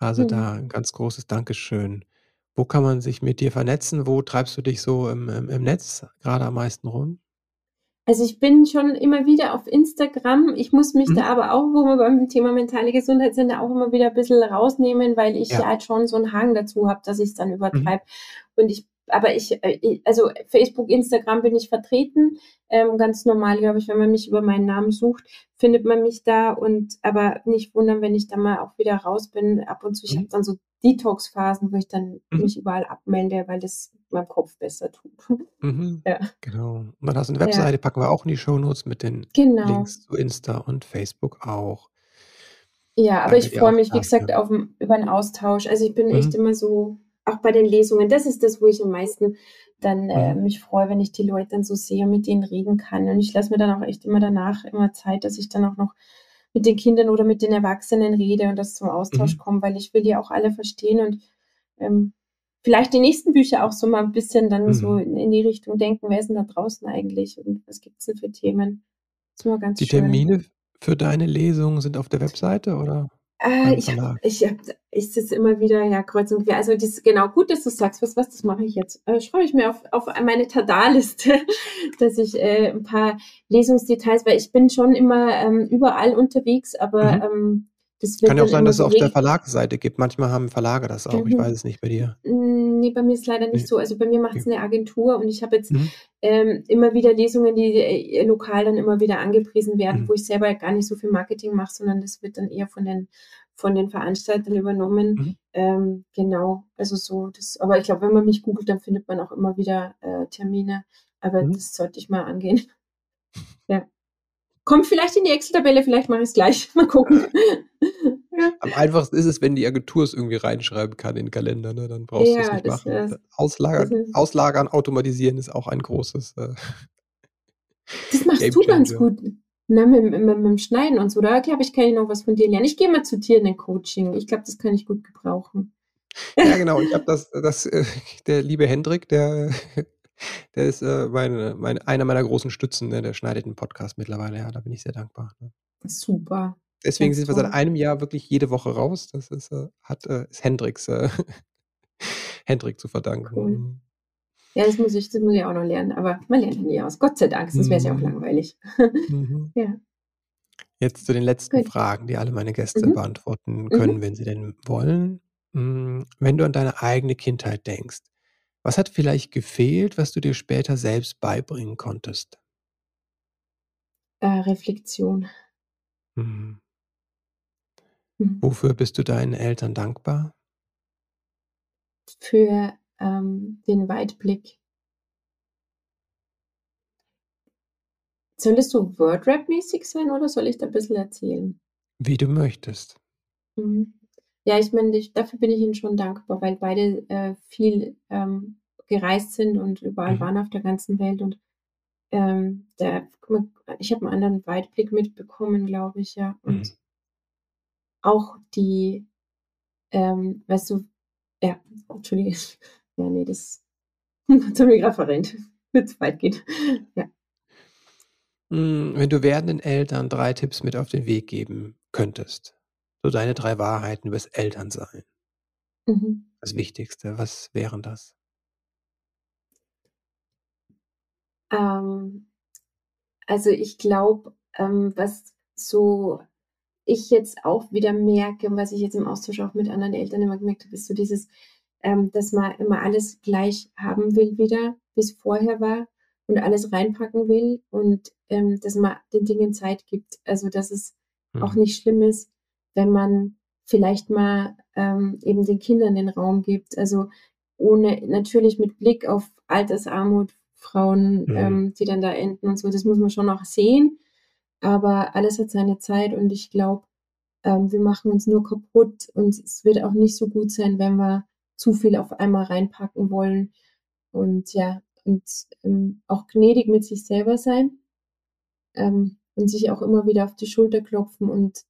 also, Mhm. da 'n ganz großes Dankeschön. Wo kann man sich mit dir vernetzen? Wo treibst du dich so im im im Netz grade am meisten rum? Also, ich bin schon immer wieder auf Instagram. Ich muss mich Mhm. da aber auch, wo wir beim Thema mentale Gesundheit sind, auch immer wieder bisschen rausnehmen, weil ich Ja. halt schon so 'n Hang dazu habe, dass ich's dann Mhm. übertreibe. Und ich aber ich äh, also, Facebook, Instagram bin ich vertreten, ähm, ganz normal, glaube ich, wenn man mich über meinen Namen sucht, findet man mich da und aber nicht wundern, wenn ich da mal auch wieder raus bin ab und zu. Ich habe Mhm. dann so Detox-Phasen, wo ich dann Mhm. mich überall abmelde, weil das meinem Kopf besser tut. Mhm. Ja. Genau. Und dann hast du 'ne Ja. Webseite, packen wir auch in die Shownotes mit den Genau. Links zu Insta und Facebook auch. Ja, aber Danke ich freue mich, wie gesagt, aufm über 'n Austausch. Also, ich bin echt Mhm. immer so auch bei den Lesungen, das ist das, wo ich am meisten dann, äh, Mhm. mich freue, wenn ich die Leute dann so sehe und mit denen reden kann. Und ich lasse mir dann auch echt immer danach immer Zeit, dass ich dann auch noch mit den Kindern oder mit den Erwachsenen rede und das zum Austausch Mhm. kommt, weil ich will ja auch alle verstehen und ähm, vielleicht die nächsten Bücher auch so mal ein bisschen dann so Mhm. in, in die Richtung denken, wer ist denn da draußen eigentlich und was gibt es denn für Themen? Die schön. Termine für deine Lesungen sind auf der Webseite oder Äh, ich habe, Verlag? ich hab, ich sitze immer wieder, ja, kreuz und quer. Also, das genau gut, dass du sagst, was, was, das mache ich jetzt. Äh, schreibe ich mir auf, auf meine Tada-Liste, dass ich äh, ein paar Lesungsdetails, weil ich bin schon immer ähm, überall unterwegs, aber Mhm. ähm, Kann ja auch dann sein, dass es auf der Verlagsseite gibt. Manchmal haben Verlage das auch. Ich Mhm. weiß es nicht bei dir. Hm, ne, bei mir ist leider nicht Ne. so. Also, bei mir macht's Okay. 'ne Agentur und ich habe jetzt, Mhm. ähm, immer wieder Lesungen, die, äh, lokal dann immer wieder angepriesen werden, Mhm. wo ich selber gar nicht so viel Marketing mache, sondern das wird dann eher von den von den Veranstaltern übernommen. Mhm. Ähm, genau, also so das aber ich glaube, wenn man mich googelt, dann findet man auch immer wieder, äh, Termine, aber Mhm. das sollte ich mal angehen. Ja. Kommt vielleicht in die Excel-Tabelle, vielleicht mache ich's gleich. Mal gucken. Ja. Am einfachsten ist es, wenn die Agentur es irgendwie reinschreiben kann in 'n Kalender, ne? Dann brauchst Ja, nicht das machen. wäre Äh, auslagern das auslagern, automatisieren ist auch ein großes, äh Das machst du ganz Gamechanger. gut, ne, mit mit mit dem Schneiden und so. Da glaube ich, kann ich noch was von dir lernen. Ich gehe mal zu dir in 'nen Coaching. Ich glaube, das kann ich gut gebrauchen. Ja, genau. Ich habe das das, äh der liebe Hendrik, der der ist, äh, meine mein einer meiner großen Stützen, ne? Der schneidet 'n Podcast mittlerweile, ja, da bin ich sehr dankbar, ne? Super, Deswegen sind wir seit einem Jahr wirklich jede Woche raus. Das ist, äh hat, äh ist Hendriks, äh Hendrik zu verdanken. Cool. Mhm. Ja, das muss ich das muss ich auch noch lernen, aber man lernt ja nie aus. Gott sei Dank, sonst wäre es ja auch Mhm. langweilig. Mhm. Ja. Jetzt zu den letzten Gut. Fragen, die alle meine Gäste Mhm. beantworten können, Mhm. wenn sie denn wollen. Wenn du an deine eigene Kindheit denkst, was hat vielleicht gefehlt, was du dir später selbst beibringen konntest? Äh, Reflexion. Mhm. Mhm. Wofür bist du deinen Eltern dankbar? Für, ähm, den Weitblick. Soll das so Wordrap-mäßig sein oder soll ich da bisschen erzählen? Wie du möchtest. Mhm. Ja, ich meine, ich dafür bin ich ihnen schon dankbar, weil beide, äh, viel, ähm, gereist sind und überall Mhm. waren auf der ganzen Welt und, ähm, da ich habe 'n anderen Weitblick mitbekommen, glaube ich, ja. Mhm. Und auch die, ähm, weißt du ja, entschuldige. Ja, ne, das hat mir grad verrennt. Wird zu weit gehen. Ja. Hm, wenn du werdenden Eltern 3 Tipps mit auf den Weg geben könntest, so deine 3 Wahrheiten übers Elternsein. Mhm. Das Wichtigste, was wären das? Ähm, also, ich glaube, ähm, was so ich jetzt auch wieder merke und was ich jetzt im Austausch auch mit anderen Eltern immer gemerkt habe, ist so dieses, ähm, dass man immer alles gleich haben will wieder, wie's vorher war und alles reinpacken will und, ähm, dass man den Dingen Zeit gibt. Also, dass es auch Mhm. nicht schlimm ist, wenn man vielleicht mal, ähm, eben den Kindern den Raum gibt. Also, ohne natürlich mit Blick auf Altersarmut, Frauen, Mhm. ähm, die dann da enden und so. Das muss man schon auch sehen, aber alles hat seine Zeit und ich glaube, ähm, wir machen uns nur kaputt und es wird auch nicht so gut sein, wenn wir zu viel auf einmal reinpacken wollen. Und ja, und, ähm, auch gnädig mit sich selber sein, ähm, und sich auch immer wieder auf die Schulter klopfen und,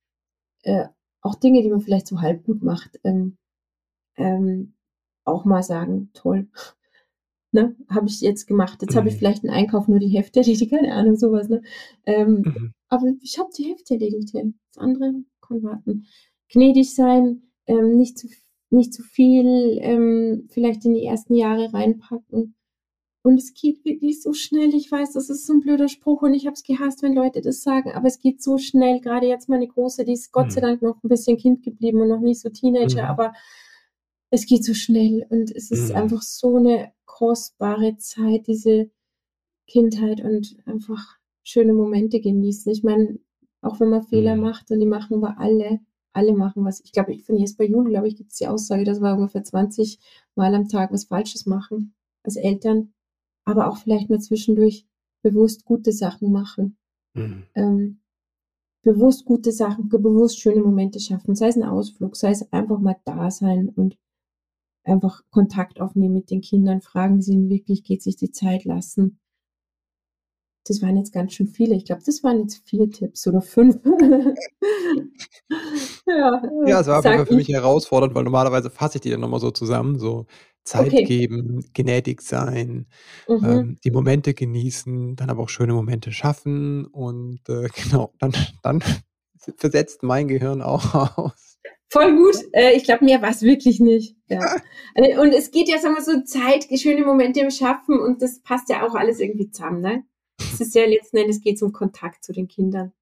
äh, auch Dinge, die man vielleicht so halb gut macht, ähm, ähm, auch mal sagen: „Toll, ne, habe ich jetzt gemacht. Jetzt habe ich Mhm. vielleicht 'n Einkauf nur die Hälfte erledigt“, keine Ahnung, so was, ne? Ähm, Mhm. aber ich habe die Hälfte erledigt. Das andere kann warten. Gnädig sein, ähm, nicht zu nicht zu viel, ähm, vielleicht in die ersten Jahre reinpacken. Und es geht wirklich so schnell. Ich weiß, das ist so 'n blöder Spruch und ich habe es gehasst, wenn Leute das sagen, aber es geht so schnell. Grade jetzt meine Große, die ist Gott sei Mhm. Dank noch 'n bisschen Kind geblieben und noch nicht so Teenager, Mhm. aber es geht so schnell und es ist Mhm. einfach so 'ne kostbare Zeit, diese Kindheit und einfach schöne Momente genießen. Ich meine, auch wenn man Fehler Mhm. macht und die machen wir alle. Alle machen was. Ich glaube, ich von Jesper Juhl, glaube ich, gibt's die Aussage, dass wir ungefähr 20 Mal am Tag was Falsches machen als Eltern, aber auch vielleicht mal zwischendurch bewusst gute Sachen machen. Mhm. Ähm, bewusst gute Sachen, bewusst schöne Momente schaffen, sei es 'n Ausflug, sei es einfach mal da sein und einfach Kontakt aufnehmen mit den Kindern, fragen, wie's ihnen wirklich geht, sich die Zeit lassen. Das waren jetzt ganz schön viele. Ich glaube, das waren jetzt vier Tipps oder fünf. ja, ja, es war für mich herausfordernd, weil normalerweise fasse ich die dann nochmal so zusammen, so Zeit okay. geben, gnädig sein, mhm. ähm, die Momente genießen, dann aber auch schöne Momente schaffen und äh, genau, dann, dann versetzt mein Gehirn auch aus. Voll gut. Äh, ich glaube, mehr war es wirklich nicht. Ja. Also, und es geht ja, sagen wir so, Zeit, schöne Momente im Schaffen und das passt ja auch alles irgendwie zusammen, ne? Es ist ja letzten Endes geht es um Kontakt zu den Kindern.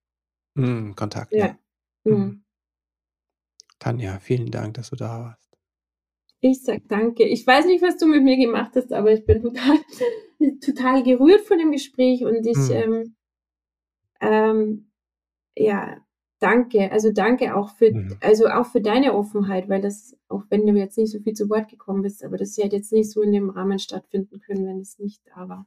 Mm, Kontakt, ja. ja. Mm. Tanja, vielen Dank, dass du da warst. Ich sag danke. Ich weiß nicht, was du mit mir gemacht hast, aber ich bin total, total gerührt von dem Gespräch und ich, mm. ähm, ähm, ja, danke. Also danke auch für, mhm. also auch für deine Offenheit, weil das, auch wenn du jetzt nicht so viel zu Wort gekommen bist, aber das hätte jetzt nicht so in dem Rahmen stattfinden können, wenn es nicht da war.